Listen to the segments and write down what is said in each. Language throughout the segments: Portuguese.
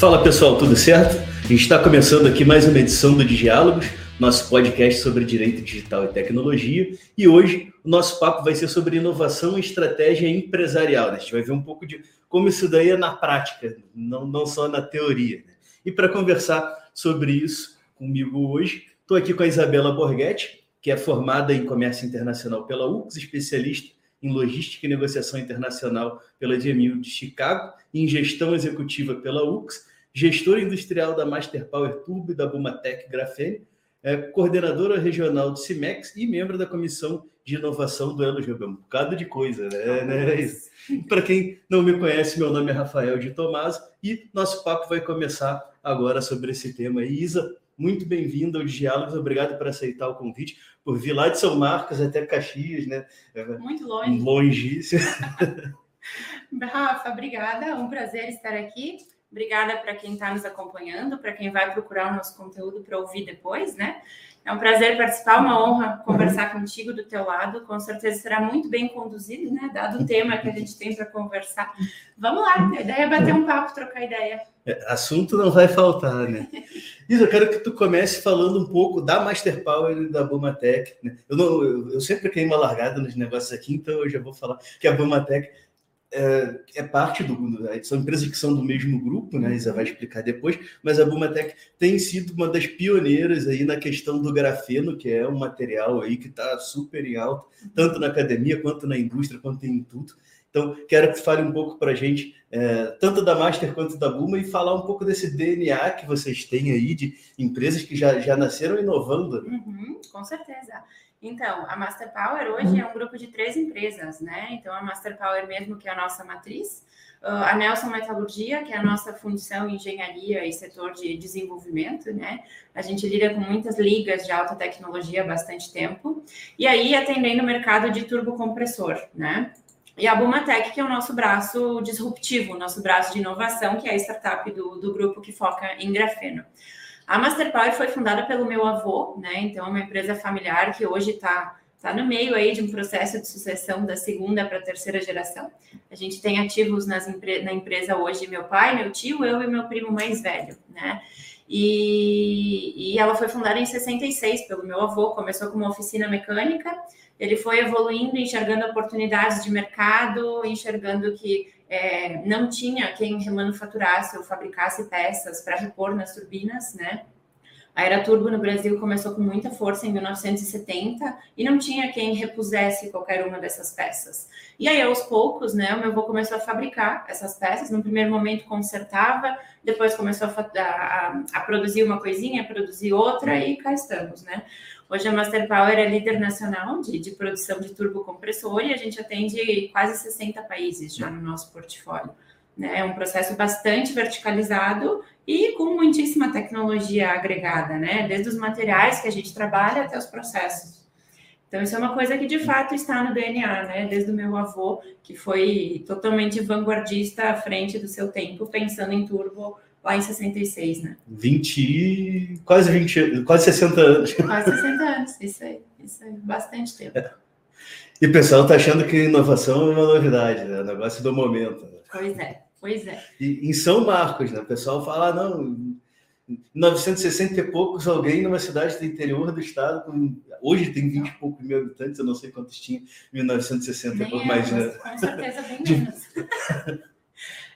Fala pessoal, tudo certo? A gente está começando aqui mais uma edição do Diálogos, nosso podcast sobre direito digital e tecnologia. E hoje o nosso papo vai ser sobre inovação e estratégia empresarial. Né? A gente vai ver um pouco de como isso daí é na prática, não, não só na teoria. Né? E para conversar sobre isso comigo hoje, estou aqui com a Isabela Borghetti, que é formada em comércio internacional pela UX, especialista em logística e negociação internacional pela GMU de Chicago, em gestão executiva pela UX, gestor industrial da Master Power Turbo e da Bumatec Grafene, é coordenadora regional do CIMEX e membro da comissão de inovação do Elo Um bocado de coisa, né? né? Para quem não me conhece, meu nome é Rafael de Tomás e nosso papo vai começar agora sobre esse tema. Isa, muito bem-vinda ao Diálogos, obrigado por aceitar o convite, por vir lá de São Marcos até Caxias, né? Muito longe. Longíssimo. Rafa, obrigada, é um prazer estar aqui. Obrigada para quem está nos acompanhando, para quem vai procurar o nosso conteúdo para ouvir depois, né? É um prazer participar, uma honra conversar contigo do teu lado. Com certeza será muito bem conduzido, né? Dado o tema que a gente tem para conversar. Vamos lá, a ideia é bater um papo, trocar ideia. É, assunto não vai faltar, né? Isa, eu quero que tu comece falando um pouco da Master Power e da Bumatec. Né? Eu, não, eu, eu sempre queimo uma largada nos negócios aqui, então eu já vou falar que a Bumatec é, é, parte do. São empresas que são do mesmo grupo, né? Isa vai explicar depois, mas a Bumatec tem sido uma das pioneiras aí na questão do grafeno, que é um material aí que está super em alta, tanto na academia, quanto na indústria, quanto em tudo. Então, quero que fale um pouco para a gente, é, tanto da Master quanto da Buma, e falar um pouco desse DNA que vocês têm aí de empresas que já, já nasceram inovando. Uhum, com certeza. Então, a Master Power hoje é um grupo de três empresas, né? Então, a Master Power mesmo, que é a nossa matriz, ah, a Nelson Metalurgia, que é a nossa fundição em engenharia e setor de desenvolvimento, né? A gente lida com muitas ligas de alta tecnologia há bastante tempo, e aí atendendo o mercado de turbocompressor, né? E a Bumatec, que é o nosso braço disruptivo, nosso braço de inovação, que é a startup do, do grupo que foca em grafeno. A Masterpower foi fundada pelo meu avô, né? Então, é uma empresa familiar que hoje está tá no meio aí de um processo de sucessão da segunda para a terceira geração. A gente tem ativos nas na empresa hoje meu pai, meu tio, eu e meu primo mais velho, né? E, e ela foi fundada em 66 pelo meu avô, começou com uma oficina mecânica, ele foi evoluindo, enxergando oportunidades de mercado, enxergando que é, não tinha quem remanufaturasse ou fabricasse peças para repor nas turbinas, né? A era turbo no Brasil começou com muita força em 1970 e não tinha quem repusesse qualquer uma dessas peças. E aí, aos poucos, né, o meu avô começou a fabricar essas peças. No primeiro momento, consertava, depois começou a, a, a produzir uma coisinha, produzir outra, e cá estamos, né? Hoje a Master Power é líder nacional de, de produção de turbocompressor e a gente atende quase 60 países já no nosso portfólio. Né? É um processo bastante verticalizado e com muitíssima tecnologia agregada, né? Desde os materiais que a gente trabalha até os processos. Então, isso é uma coisa que de fato está no DNA, né? Desde o meu avô, que foi totalmente vanguardista à frente do seu tempo, pensando em turbo lá em 66, né? 20, quase 20, quase 60 anos. Quase 60 anos, isso aí, isso aí, bastante tempo. É. E o pessoal tá achando que inovação é uma novidade, né? O negócio do momento. Né? Pois é, pois é. E em São Marcos, né? O pessoal fala, ah, não, 960 e poucos, alguém numa cidade do interior do estado, com... hoje tem 20 e poucos mil habitantes, eu não sei quantos tinha, 1960 e pouco, mais. Né? Com certeza, bem menos.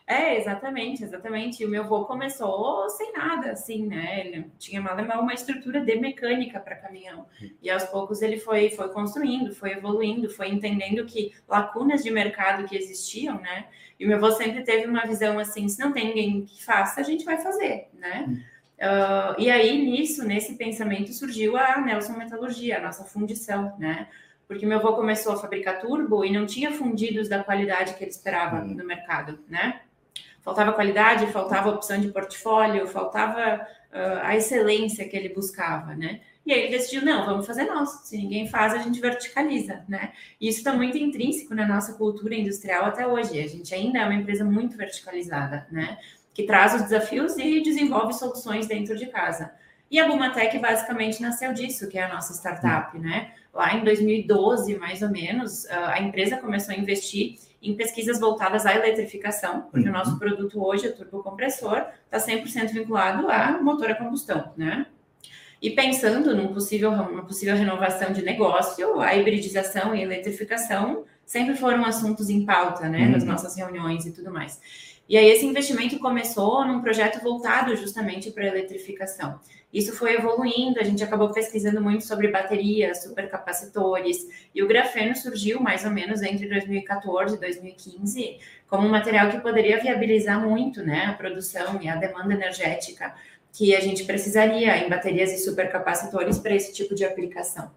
É, exatamente, exatamente. E o meu avô começou sem nada, assim, né? Ele tinha mal uma estrutura de mecânica para caminhão. E aos poucos ele foi, foi construindo, foi evoluindo, foi entendendo que lacunas de mercado que existiam, né? E o meu avô sempre teve uma visão assim: se não tem ninguém que faça, a gente vai fazer, né? Uh, e aí, nisso, nesse pensamento, surgiu a Nelson Metalurgia, a nossa fundição, né? Porque meu avô começou a fabricar turbo e não tinha fundidos da qualidade que ele esperava hum. no mercado, né? Faltava qualidade, faltava opção de portfólio, faltava uh, a excelência que ele buscava, né? E aí ele decidiu, não, vamos fazer nós. Se ninguém faz, a gente verticaliza, né? E isso está muito intrínseco na nossa cultura industrial até hoje. A gente ainda é uma empresa muito verticalizada, né? Que traz os desafios e desenvolve soluções dentro de casa. E a Bumatec basicamente nasceu disso, que é a nossa startup, né? Lá em 2012, mais ou menos, a empresa começou a investir em pesquisas voltadas à eletrificação, porque uhum. o nosso produto hoje, o turbocompressor, está 100% vinculado a motor a combustão, né? E pensando num possível, uma possível renovação de negócio, a hibridização e a eletrificação sempre foram assuntos em pauta, né, uhum. nas nossas reuniões e tudo mais. E aí esse investimento começou num projeto voltado justamente para a eletrificação. Isso foi evoluindo, a gente acabou pesquisando muito sobre baterias, supercapacitores, e o grafeno surgiu mais ou menos entre 2014 e 2015 como um material que poderia viabilizar muito né, a produção e a demanda energética que a gente precisaria em baterias e supercapacitores para esse tipo de aplicação.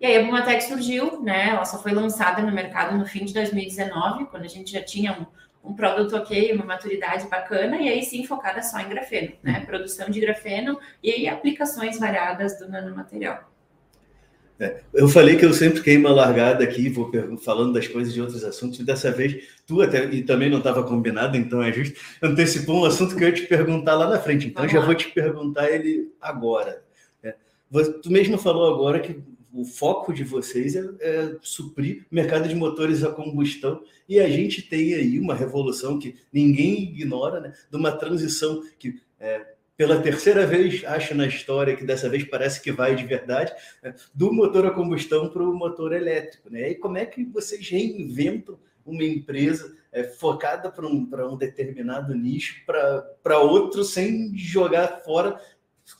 E aí a Bumatec surgiu, né? Ela só foi lançada no mercado no fim de 2019, quando a gente já tinha um, um produto ok, uma maturidade bacana, e aí sim focada só em grafeno, né? Produção de grafeno e aí aplicações variadas do nanomaterial. É, eu falei que eu sempre queimo a largada aqui, vou falando das coisas de outros assuntos, e dessa vez tu até, e também não estava combinado, então é justo, antecipou um assunto que eu ia te perguntar lá na frente, então já vou te perguntar ele agora. É, tu mesmo falou agora que o foco de vocês é, é, suprir o mercado de motores a combustão. E a gente tem aí uma revolução que ninguém ignora, né, de uma transição que é, pela terceira vez acho na história que dessa vez parece que vai de verdade né, do motor a combustão para o motor elétrico, né? E como é que vocês reinventam uma empresa é, focada para um, um determinado nicho para outro sem jogar fora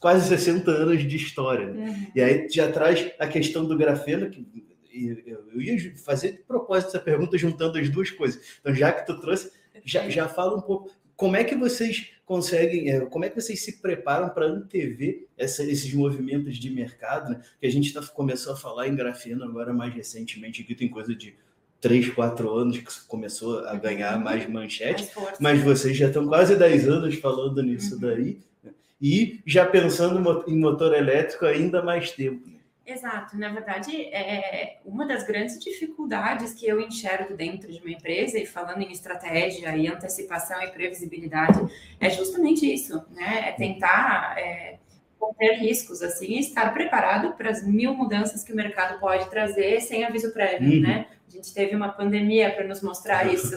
quase 60 anos de história. Né? Uhum. E aí já traz a questão do grafeno, que eu ia fazer de propósito essa pergunta juntando as duas coisas. Então, já que tu trouxe, já, já fala um pouco como é que vocês conseguem, é, como é que vocês se preparam para antever essa, esses movimentos de mercado, né? Que a gente tá, começou a falar em grafeno agora mais recentemente, aqui tem coisa de três, quatro anos que começou a ganhar mais manchete, mas vocês já estão quase 10 anos falando nisso uhum. daí e já pensando em motor elétrico ainda mais tempo. Né? Exato, na verdade, é uma das grandes dificuldades que eu enxergo dentro de uma empresa, e falando em estratégia e antecipação e previsibilidade, é justamente isso, né? É tentar é, conter riscos, assim, estar preparado para as mil mudanças que o mercado pode trazer sem aviso prévio, uhum. né? A gente teve uma pandemia para nos mostrar isso,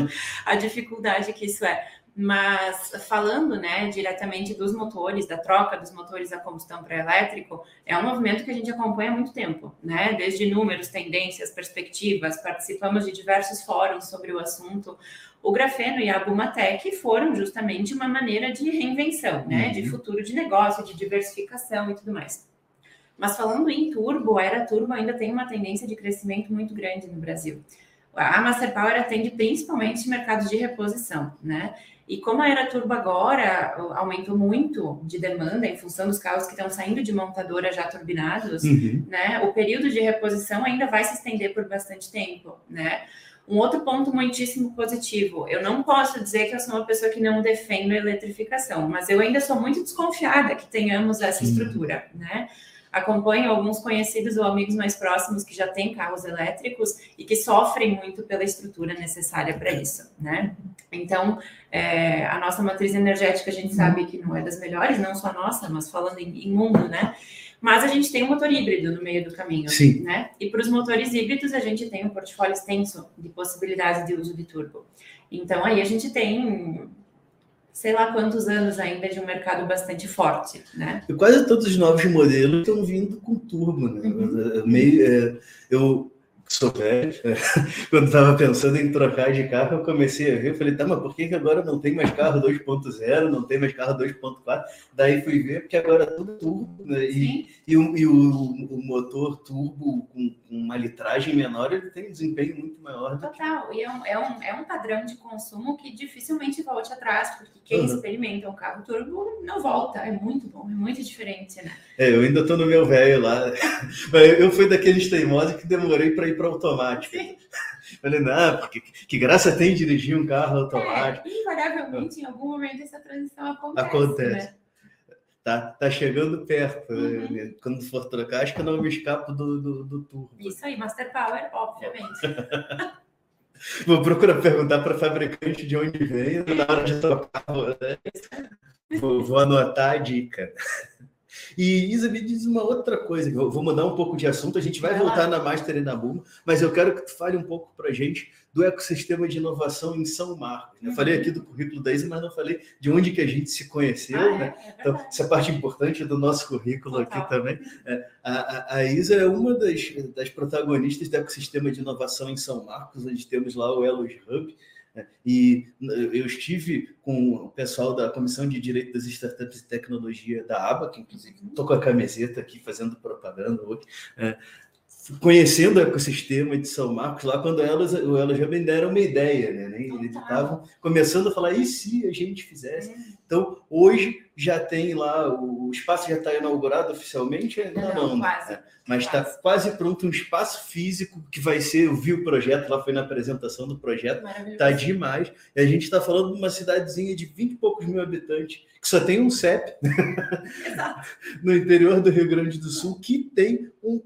a dificuldade que isso é. Mas falando né, diretamente dos motores, da troca dos motores a combustão para elétrico, é um movimento que a gente acompanha há muito tempo, né? Desde números, tendências, perspectivas, participamos de diversos fóruns sobre o assunto. O grafeno e a Bumatec foram justamente uma maneira de reinvenção, né? De uhum. futuro de negócio, de diversificação e tudo mais. Mas falando em turbo, a era turbo ainda tem uma tendência de crescimento muito grande no Brasil. A Master Power atende principalmente mercados de reposição, né? E como a era turbo agora aumentou muito de demanda em função dos carros que estão saindo de montadora já turbinados, uhum. né? O período de reposição ainda vai se estender por bastante tempo, né? Um outro ponto muitíssimo positivo, eu não posso dizer que eu sou uma pessoa que não defendo a eletrificação, mas eu ainda sou muito desconfiada que tenhamos essa estrutura, né? Acompanho alguns conhecidos ou amigos mais próximos que já têm carros elétricos e que sofrem muito pela estrutura necessária para isso, né? Então, é, a nossa matriz energética a gente sabe que não é das melhores, não só a nossa, mas falando em, em mundo, né? Mas a gente tem um motor híbrido no meio do caminho, Sim. né? E para os motores híbridos a gente tem um portfólio extenso de possibilidades de uso de turbo. Então aí a gente tem sei lá quantos anos ainda de um mercado bastante forte, né? E quase todos os novos modelos estão vindo com turbo, né? Uhum. Meio, é, eu sou velho, quando estava pensando em trocar de carro, eu comecei a ver, eu falei, tá, mas por que, que agora não tem mais carro 2.0, não tem mais carro 2.4? Daí fui ver, porque agora é tudo turbo, né? E, e, o, e o, o, motor turbo com, com, uma litragem menor, ele tem um desempenho muito maior. Total, que... e é um, é, um, é um padrão de consumo que dificilmente volte atrás, porque quem uhum. experimenta um carro turbo não volta, é muito bom, é muito diferente, né? É, eu ainda tô no meu velho lá, eu fui daqueles teimosos que demorei para ir para automático. Falei, não, porque que graça tem dirigir um carro automático. É, invariavelmente, em algum momento, essa transição acontece. Acontece. Né? Tá, tá chegando perto. Uhum. Né? Quando for trocar, acho que eu não me escapo do, do, do turbo. Isso aí, Master Power, obviamente. Vou procurar perguntar para fabricante de onde vem na hora de trocar. Né? Vou, vou anotar a dica. E Isa, me diz uma outra coisa, eu vou mudar um pouco de assunto, a gente vai, vai voltar lá. na Master e na Buma, mas eu quero que tu fale um pouco para a gente do ecossistema de inovação em São Marcos. Né? Eu falei aqui do currículo da Isa, mas não falei de onde que a gente se conheceu, ah, né? É, é então, essa é parte importante do nosso currículo Total. aqui também. É, a, a, Isa é uma das, das protagonistas do ecossistema de inovação em São Marcos, onde temos lá o Elos Hub? E eu estive com o pessoal da Comissão de Direito das Startups e Tecnologia da ABA, que inclusive estou com a camiseta aqui fazendo propaganda hoje, é, conhecendo o ecossistema de São Marcos lá quando elas, elas já me deram uma ideia, né? Eles estavam começando a falar, e se a gente fizesse? É. Então, hoje já tem lá, o espaço já está inaugurado oficialmente? Ainda não, não, quase, né? mas está quase. quase pronto um espaço físico que vai ser, eu vi o projeto, lá foi na apresentação do projeto, está demais. E a gente está falando de uma cidadezinha de 20 e poucos mil habitantes, que só tem um CEP no interior do Rio Grande do Sul, que tem um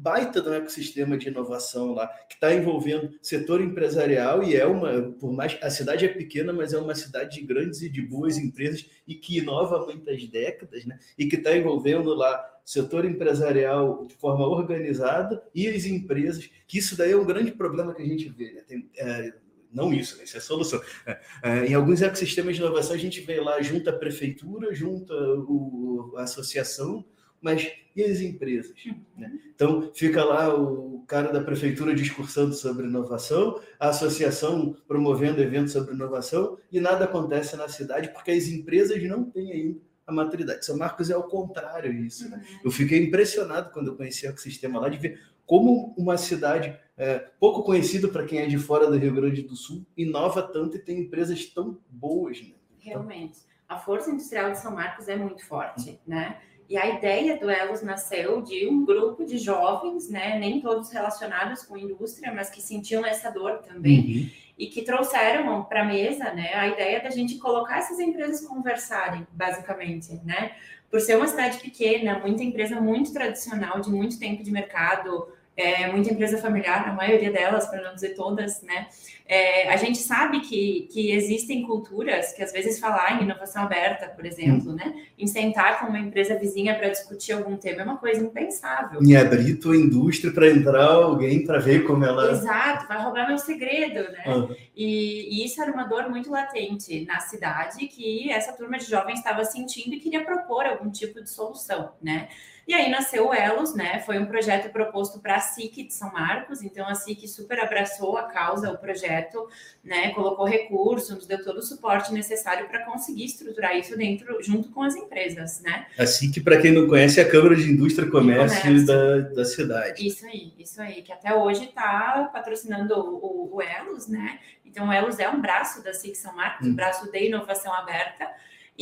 baita do ecossistema de inovação lá, que está envolvendo setor empresarial e é uma, por mais a cidade é pequena, mas é uma cidade de grandes e de boas empresas e que inova há muitas décadas, né? E que está envolvendo lá setor empresarial de forma organizada e as empresas, que isso daí é um grande problema que a gente vê, né? Tem, é, não isso, né? isso é a solução. É, é, em alguns ecossistemas de inovação, a gente vê lá junta a prefeitura, junta o, a associação, mas e as empresas? Né? Então, fica lá o cara da prefeitura discursando sobre inovação, a associação promovendo eventos sobre inovação, e nada acontece na cidade porque as empresas não têm ainda a maturidade. São Marcos é ao contrário disso. Né? Uhum. Eu fiquei impressionado quando eu conheci o ecossistema lá, de ver como uma cidade é, pouco conhecida para quem é de fora do Rio Grande do Sul inova tanto e tem empresas tão boas. Né? Realmente. A força industrial de São Marcos é muito forte, né? E a ideia do Elos nasceu de um grupo de jovens, né, nem todos relacionados com indústria, mas que sentiam essa dor também, uhum. e que trouxeram para a mesa né, a ideia da gente colocar essas empresas conversarem, basicamente, né? Por ser uma cidade pequena, muita empresa muito tradicional, de muito tempo de mercado, é, muita empresa familiar, a maioria delas, para não dizer todas, né? É, a gente sabe que, que existem culturas que às vezes falar em inovação aberta, por exemplo, hum. né? Em sentar com uma empresa vizinha para discutir algum tema é uma coisa impensável. E abrir tua indústria para entrar alguém para ver como ela. Exato, vai roubar meu segredo, né? Uhum. E, e, isso era uma dor muito latente na cidade que essa turma de jovens estava sentindo e queria propor algum tipo de solução, né? E aí nasceu o Elos, né? Foi um projeto proposto para a SIC de São Marcos, então a SIC super abraçou a causa, o projeto, né? Colocou recursos, nos deu todo o suporte necessário para conseguir estruturar isso dentro, junto com as empresas, né? A SIC, para quem não conhece, é a Câmara de Indústria e Comércio, Comércio. Da, da cidade. Isso aí, isso aí, que até hoje está patrocinando o, o, Elos, né? Então, o Elos é um braço da SIC São Marcos, hum. um braço de inovação aberta,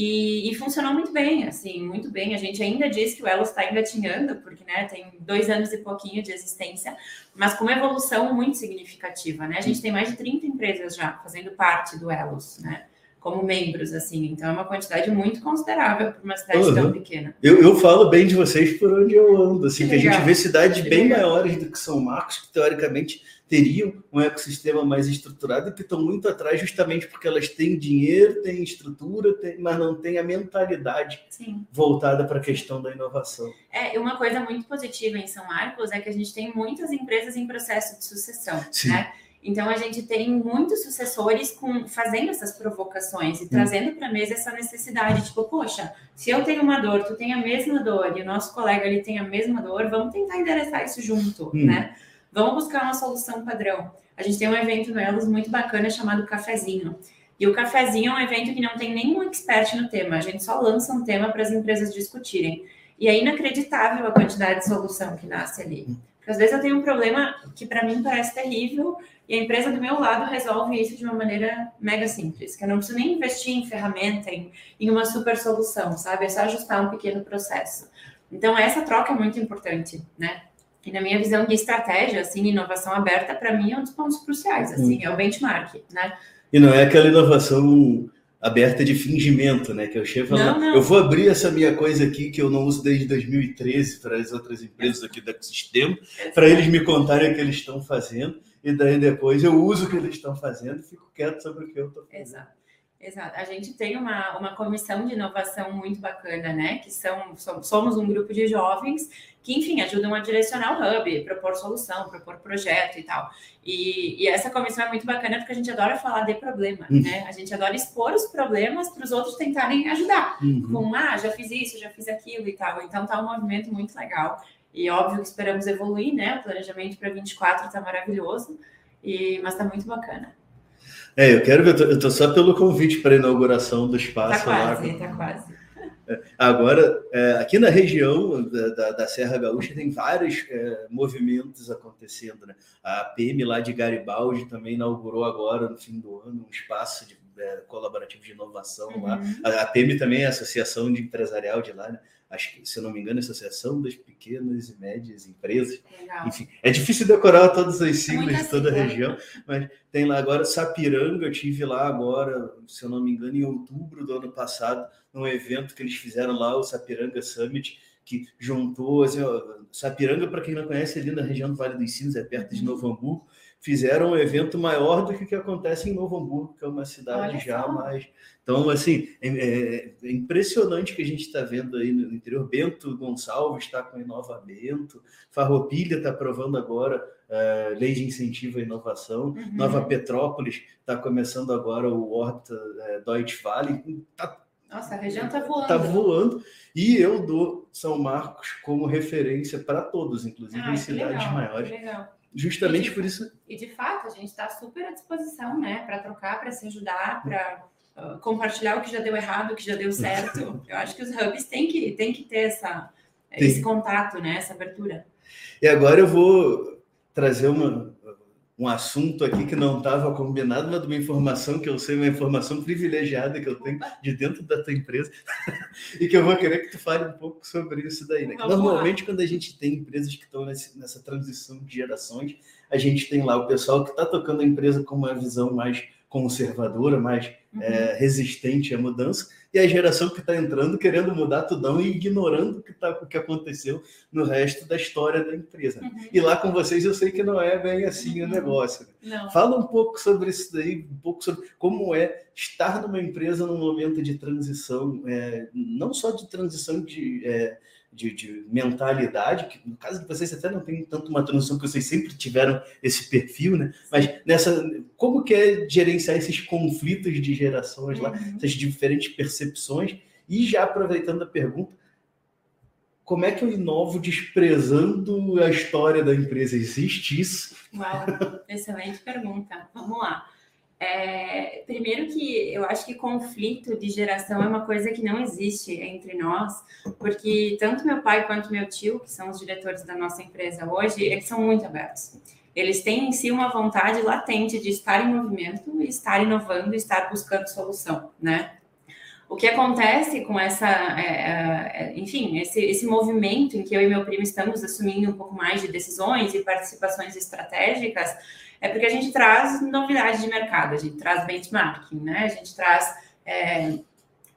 e, e, funcionou muito bem, assim, muito bem. A gente ainda diz que o Elos está engatinhando, porque né, tem dois anos e pouquinho de existência, mas com uma evolução muito significativa, né? A gente tem mais de 30 empresas já fazendo parte do Elos, né? Como membros, assim, então é uma quantidade muito considerável para uma cidade uhum. tão pequena. Eu, eu falo bem de vocês por onde eu ando, assim, que, que a gente vê cidades que bem legal. maiores do que São Marcos, que teoricamente teriam um ecossistema mais estruturado e que estão muito atrás justamente porque elas têm dinheiro, têm estrutura, têm, mas não têm a mentalidade Sim. voltada para a questão da inovação. É, e uma coisa muito positiva em São Marcos é que a gente tem muitas empresas em processo de sucessão, Sim. né? Então a gente tem muitos sucessores com, fazendo essas provocações e hum. trazendo para a mesa essa necessidade, tipo, poxa, se eu tenho uma dor, tu tem a mesma dor e o nosso colega ali tem a mesma dor, vamos tentar endereçar isso junto, hum. né? Vamos buscar uma solução padrão. A gente tem um evento no Elos muito bacana chamado Cafezinho. E o Cafezinho é um evento que não tem nenhum expert no tema, a gente só lança um tema para as empresas discutirem. E é inacreditável a quantidade de solução que nasce ali. Às vezes eu tenho um problema que para mim parece terrível e a empresa do meu lado resolve isso de uma maneira mega simples, que eu não preciso nem investir em ferramenta, em, em uma super solução, sabe? É só ajustar um pequeno processo. Então, essa troca é muito importante, né? E na minha visão de estratégia, assim, inovação aberta, para mim, é um dos pontos cruciais, assim, é o benchmark, né? E não é aquela inovação aberta de fingimento, né? Que eu chego falando, eu vou abrir essa minha coisa aqui que eu não uso desde 2013 para as outras empresas aqui do ecossistema, para eles me contarem o que eles estão fazendo, e daí depois eu uso o que eles estão fazendo e fico quieto sobre o que eu estou fazendo. Exato. Exato. A gente tem uma, uma comissão de inovação muito bacana, né? Que são, somos um grupo de jovens que, enfim, ajudam a direcionar o hub, propor solução, propor projeto e tal. E, e essa comissão é muito bacana porque a gente adora falar de problema, uhum. né? A gente adora expor os problemas para os outros tentarem ajudar. Uhum. Com, ah, já fiz isso, já fiz aquilo e tal. Então tá um movimento muito legal. E óbvio que esperamos evoluir, né? O planejamento para 24 está maravilhoso, e, mas está muito bacana. É, eu quero ver, eu estou só pelo convite para a inauguração do espaço. Está quase, está quase. É, agora, é, aqui na região da, da, Serra Gaúcha tem vários é, movimentos acontecendo. Né? A PM lá de Garibaldi também inaugurou agora, no fim do ano, um espaço de, é, colaborativo de inovação uhum. lá. A, a PM também é a Associação de Empresarial de lá, né? Acho que, se eu não me engano, Associação das Pequenas e Médias Empresas. Legal. Enfim, é difícil decorar todas as siglas de toda a né? região, mas tem lá agora Sapiranga, eu tive lá agora, se eu não me engano, em outubro do ano passado, num evento que eles fizeram lá, o Sapiranga Summit, que juntou, assim, ó, Sapiranga, para quem não conhece, ali na região do Vale dos Sinos, é perto de uhum. Novo Hamburgo, fizeram um evento maior do que o que acontece em Novo Hamburgo, que é uma cidade Olha já só. mais. Então, assim, é, é, é impressionante que a gente está vendo aí no interior. Bento Gonçalves está com Inova Bento, Farroupilha está aprovando agora uh, lei de incentivo à inovação, uhum. Nova Petrópolis está começando agora o Horta uh, Deutsche Valley. Tá, nossa, a região está voando. Está voando. E eu dou São Marcos como referência para todos, inclusive ah, em cidades legal, maiores. Justamente de, por isso. E de fato, a gente está super à disposição, né, para trocar, para se ajudar, para uh, compartilhar o que já deu errado, o que já deu certo. Eu acho que os hubs têm que, têm que ter essa, esse contato, né, essa abertura. E agora eu vou trazer uma, um assunto aqui que não estava combinado, mas de uma informação que eu sei, uma informação privilegiada que eu tenho de dentro da tua empresa, e que eu vou querer que tu fale um pouco sobre isso daí. Né? Normalmente, quando a gente tem empresas que estão nessa transição de gerações, a gente tem lá o pessoal que está tocando a empresa com uma visão mais conservadora, mais uhum. é, resistente à mudança, e a geração que está entrando querendo mudar tudão e ignorando o que, tá, o que aconteceu no resto da história da empresa. Uhum. E lá com vocês eu sei que não é bem assim uhum. o negócio. Não. Fala um pouco sobre isso daí, um pouco sobre como é estar numa empresa num momento de transição, é, não só de transição de. É, de, de, mentalidade, que no caso de vocês até não tem tanto uma transição, que vocês sempre tiveram esse perfil, né? Mas nessa, como que é gerenciar esses conflitos de gerações lá, uhum. essas diferentes percepções? E já aproveitando a pergunta, como é que eu inovo desprezando a história da empresa? Existe isso? Uau, excelente pergunta. Vamos lá. É, primeiro que eu acho que conflito de geração é uma coisa que não existe entre nós, porque tanto meu pai quanto meu tio, que são os diretores da nossa empresa hoje, eles são muito abertos. Eles têm em si uma vontade latente de estar em movimento, estar inovando, estar buscando solução, né? O que acontece com essa, é, é, é, enfim, esse, esse movimento em que eu e meu primo estamos assumindo um pouco mais de decisões e participações estratégicas é porque a gente traz novidades de mercado, a gente traz benchmarking, né? A gente traz é,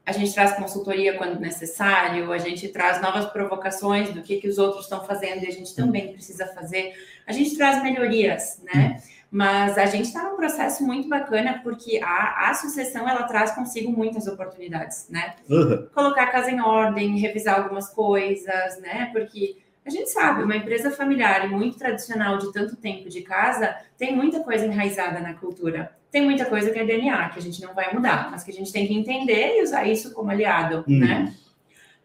a gente traz consultoria quando necessário, a gente traz novas provocações do que, que os outros estão fazendo e a gente também precisa fazer. A gente traz melhorias, né? Mas a gente está num processo muito bacana porque a, a sucessão ela traz consigo muitas oportunidades, né? Uhum. Colocar a casa em ordem, revisar algumas coisas, né? Porque a gente sabe, uma empresa familiar e muito tradicional de tanto tempo de casa tem muita coisa enraizada na cultura. Tem muita coisa que é DNA, que a gente não vai mudar, mas que a gente tem que entender e usar isso como aliado, uhum. né?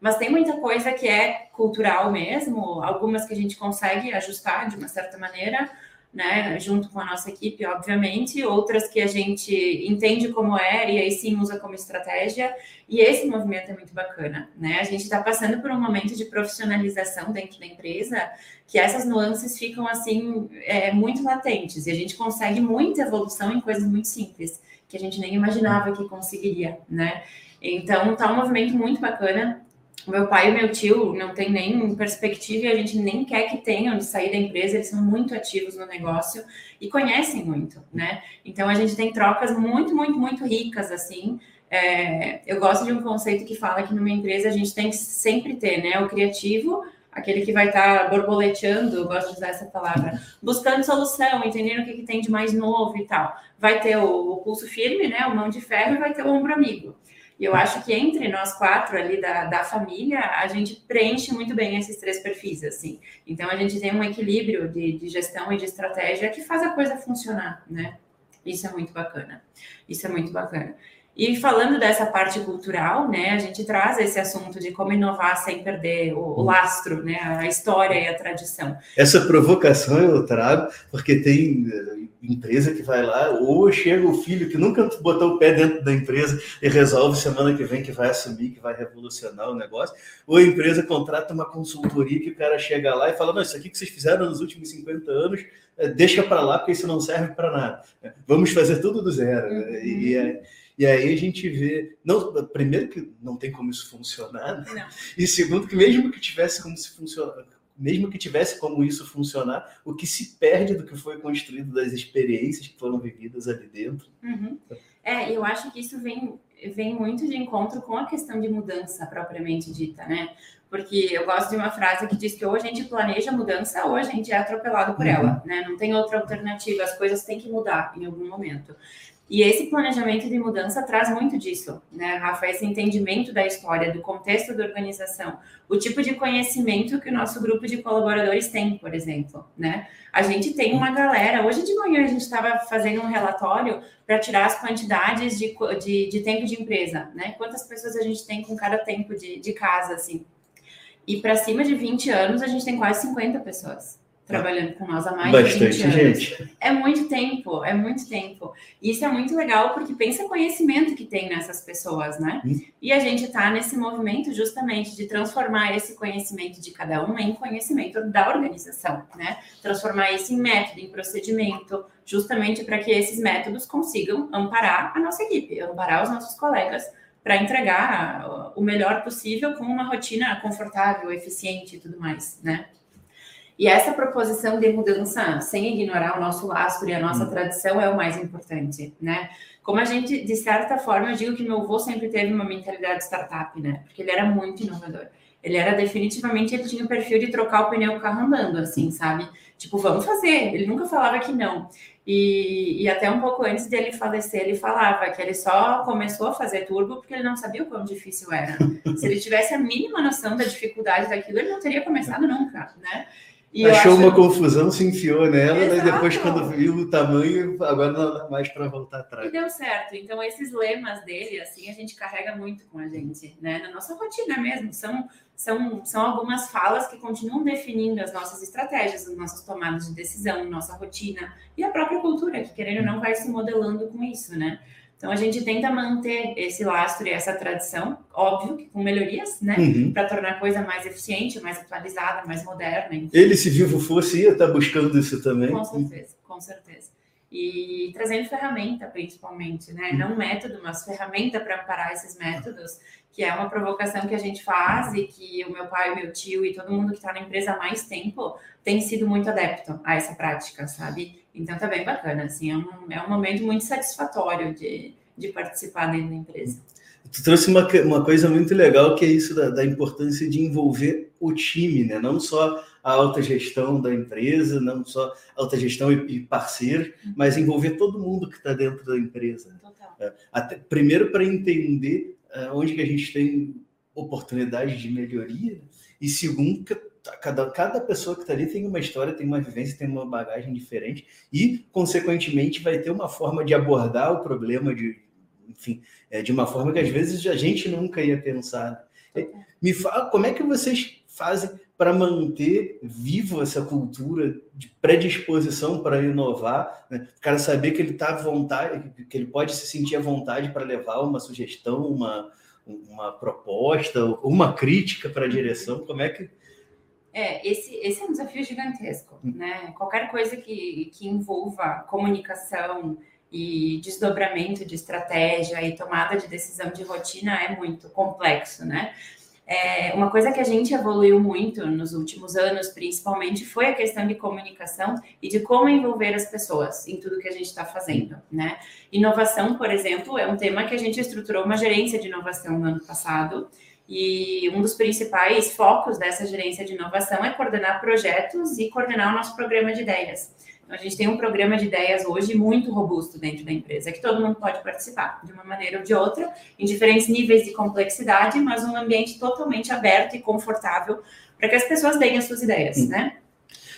Mas tem muita coisa que é cultural mesmo, algumas que a gente consegue ajustar de uma certa maneira, né, junto com a nossa equipe, obviamente, outras que a gente entende como é e aí sim usa como estratégia. E esse movimento é muito bacana, né? A gente está passando por um momento de profissionalização dentro da empresa que essas nuances ficam assim é, muito latentes e a gente consegue muita evolução em coisas muito simples que a gente nem imaginava que conseguiria, né? Então tá um movimento muito bacana meu pai e meu tio não tem nem perspectiva e a gente nem quer que tenham de sair da empresa, eles são muito ativos no negócio e conhecem muito, né? Então a gente tem trocas muito, muito, muito ricas, assim. É, eu gosto de um conceito que fala que numa empresa a gente tem que sempre ter, né? O criativo, aquele que vai estar tá borboleteando, eu gosto de usar essa palavra, buscando solução, entendendo o que, que tem de mais novo e tal. Vai ter o, o pulso firme, né, o mão de ferro e vai ter o ombro amigo. E eu acho que entre nós quatro ali da, da família, a gente preenche muito bem esses três perfis, assim. Então, a gente tem um equilíbrio de, de gestão e de estratégia que faz a coisa funcionar, né? Isso é muito bacana. Isso é muito bacana. E falando dessa parte cultural, né, a gente traz esse assunto de como inovar sem perder o, o, lastro, né, a história e a tradição. Essa provocação eu trago porque tem eh, empresa que vai lá, ou chega o filho que nunca botou o pé dentro da empresa e resolve semana que vem que vai assumir, que vai revolucionar o negócio, ou a empresa contrata uma consultoria que o cara chega lá e fala, não, isso aqui que vocês fizeram nos últimos 50 anos, eh, deixa para lá porque isso não serve para nada. Vamos fazer tudo do zero. Uhum. E é e aí a gente vê, não, primeiro que não tem como isso funcionar, né? e segundo que mesmo que tivesse como se funcionar, mesmo que tivesse como isso funcionar, o que se perde do que foi construído das experiências que foram vividas ali dentro. Uhum. É, eu acho que isso vem, vem muito de encontro com a questão de mudança propriamente dita, né? Porque eu gosto de uma frase que diz que ou a gente planeja mudança ou a gente é atropelado por uhum. ela, né? Não tem outra alternativa, as coisas têm que mudar em algum momento. E esse planejamento de mudança traz muito disso, né, Rafa? Esse entendimento da história, do contexto da organização, o tipo de conhecimento que o nosso grupo de colaboradores tem, por exemplo, né? A gente tem uma galera. Hoje de manhã a gente estava fazendo um relatório para tirar as quantidades de, de, de, tempo de empresa, né? Quantas pessoas a gente tem com cada tempo de, de casa, assim. E para cima de 20 anos, a gente tem quase 50 pessoas trabalhando com nós há mais Bastante de 20 anos. Gente. É muito tempo, é muito tempo. E isso é muito legal porque pensa conhecimento que tem nessas pessoas, né? Hum. E a gente está nesse movimento justamente de transformar esse conhecimento de cada um em conhecimento da organização, né? Transformar isso em método, em procedimento, justamente para que esses métodos consigam amparar a nossa equipe, amparar os nossos colegas para entregar o melhor possível com uma rotina confortável, eficiente e tudo mais, né? E essa proposição de mudança, sem ignorar o nosso lastro e a nossa hum. tradição, é o mais importante, né? Como a gente, de certa forma, eu digo que meu avô sempre teve uma mentalidade startup, né? Porque ele era muito inovador. Ele era definitivamente, ele tinha o perfil de trocar o pneu do carro andando, assim, sabe? Tipo, vamos fazer. Ele nunca falava que não. E, e, até um pouco antes dele falecer, ele falava que ele só começou a fazer turbo porque ele não sabia o quão difícil era. Se ele tivesse a mínima noção da dificuldade daquilo, ele não teria começado nunca, né? E Achou acho... uma confusão, se enfiou nela, Exato. e depois, quando viu o tamanho, agora não dá mais para voltar atrás. E deu certo. Então, esses lemas dele, assim, a gente carrega muito com a gente, né? Na nossa rotina mesmo. São, são, são algumas falas que continuam definindo as nossas estratégias, as nossas tomadas de decisão, nossa rotina e a própria cultura, que querendo ou não vai se modelando com isso, né? Então a gente tenta manter esse lastro e essa tradição, óbvio que com melhorias, né? Uhum. Para tornar a coisa mais eficiente, mais atualizada, mais moderna. Enfim. Ele, se vivo fosse, ia estar tá buscando isso também. Com certeza, com certeza. E trazendo ferramenta, principalmente, né? Uhum. Não método, mas ferramenta para amparar esses métodos, que é uma provocação que a gente faz e que o meu pai, o meu tio e todo mundo que está na empresa há mais tempo tem sido muito adepto a essa prática, sabe? Então tá bem bacana, assim, é um, é um momento muito satisfatório de, de participar dentro da empresa. Tu trouxe uma, uma coisa muito legal que é isso da, da importância de envolver o time, né? Não só a alta gestão da empresa, não só alta gestão e, e parceiros, uhum. mas envolver todo mundo que está dentro da empresa. Total. É, até, primeiro para entender uh, onde que a gente tem oportunidade de melhoria, e segundo, cada, cada pessoa que está ali tem uma história, tem uma vivência, tem uma bagagem diferente e, consequentemente, vai ter uma forma de abordar o problema de, enfim, é, de uma forma que às vezes a gente nunca ia pensar. Me fala como é que vocês fazem para manter vivo essa cultura de predisposição para inovar, né? o cara saber que ele está à vontade, que ele pode se sentir à vontade para levar uma sugestão, uma, uma proposta, uma crítica para a direção, como é que é, esse, esse é um desafio gigantesco, hum. né? Qualquer coisa que, que envolva comunicação e desdobramento de estratégia e tomada de decisão de rotina é muito complexo, né? É, uma coisa que a gente evoluiu muito nos últimos anos, principalmente, foi a questão de comunicação e de como envolver as pessoas em tudo que a gente está fazendo, né? Inovação, por exemplo, é um tema que a gente estruturou uma gerência de inovação no ano passado E um dos principais focos dessa gerência de inovação é coordenar projetos e coordenar o nosso programa de ideias. Então, a gente tem um programa de ideias hoje muito robusto dentro da empresa, que todo mundo pode participar, de uma maneira ou de outra, em diferentes níveis de complexidade, mas um ambiente totalmente aberto e confortável para que as pessoas deem as suas ideias, né?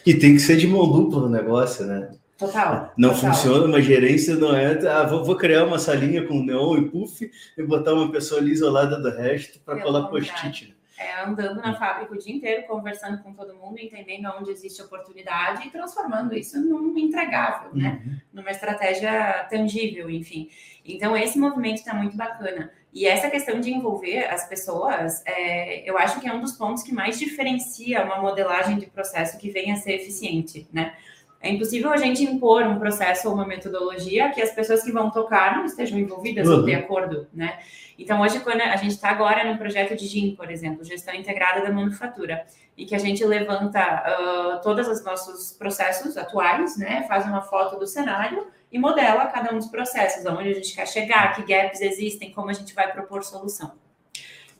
E tem que ser de mão dupla no negócio, né? Total. Não total. funciona, uma gerência não é. Ah, vou, vou, criar uma salinha com neon e puff e botar uma pessoa ali isolada do resto para colar post-it. Né? É, andando na fábrica o dia inteiro, conversando com todo mundo, entendendo onde existe oportunidade e transformando isso num entregável, né? uhum. né? Numa estratégia tangível, enfim. Então, esse movimento está muito bacana. E essa questão de envolver as pessoas, é, eu acho que é um dos pontos que mais diferencia uma modelagem de processo que venha a ser eficiente, né? É impossível a gente impor um processo ou uma metodologia que as pessoas que vão tocar não estejam envolvidas uhum. ou de acordo, né? Então, hoje, quando a gente está agora no projeto de GIM, por exemplo, Gestão Integrada da Manufatura, e que a gente levanta uh, todos os nossos processos atuais, né? Faz uma foto do cenário e modela cada um dos processos, aonde a gente quer chegar, que gaps existem, como a gente vai propor solução.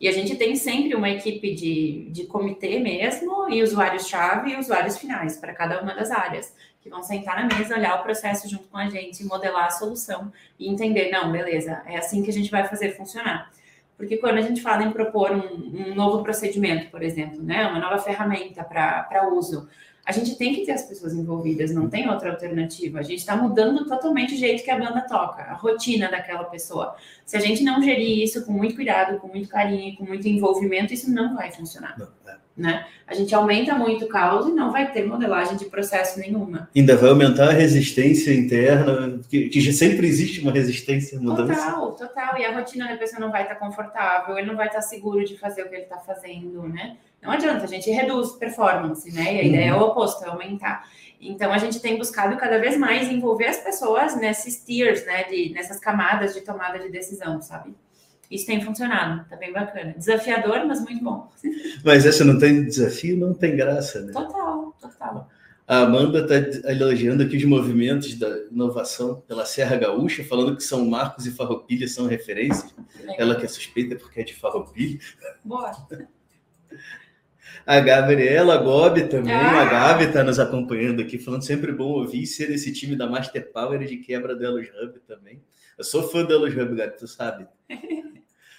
E a gente tem sempre uma equipe de, de comitê mesmo, e usuários-chave e usuários finais para cada uma das áreas que vão sentar na mesa, olhar o processo junto com a gente, modelar a solução e entender, não, beleza, é assim que a gente vai fazer funcionar. Porque quando a gente fala em propor um, um novo procedimento, por exemplo, né, uma nova ferramenta para uso, a gente tem que ter as pessoas envolvidas, não tem outra alternativa. A gente está mudando totalmente o jeito que a banda toca, a rotina daquela pessoa. Se a gente não gerir isso com muito cuidado, com muito carinho, com muito envolvimento, isso não vai funcionar. Não, é. né? A gente aumenta muito o caos e não vai ter modelagem de processo nenhuma. Ainda vai aumentar a resistência interna, que, que sempre existe uma resistência à mudança. Total, total. E a rotina da pessoa não vai estar confortável, ele não vai estar seguro de fazer o que ele está fazendo, né? Não adianta, a gente reduz performance, né? E a uhum. ideia é o oposto, é aumentar. Então a gente tem buscado cada vez mais envolver as pessoas nesses tiers, né? De, nessas camadas de tomada de decisão, sabe? Isso tem funcionado, tá bem bacana. Desafiador, mas muito bom. Mas essa não tem desafio, não tem graça, né? Total, total. A Amanda está elogiando aqui os movimentos da inovação pela Serra Gaúcha, falando que São Marcos e Farroupilha são referências. Ela que é suspeita porque é de Farroupilha. Boa. A Gabriela Gobi também, ah. a Gabi está nos acompanhando aqui, falando sempre bom ouvir ser esse time da Master Power de quebra do Elos Hub também. Eu sou fã do Elos Hub, Gabi, tu sabe.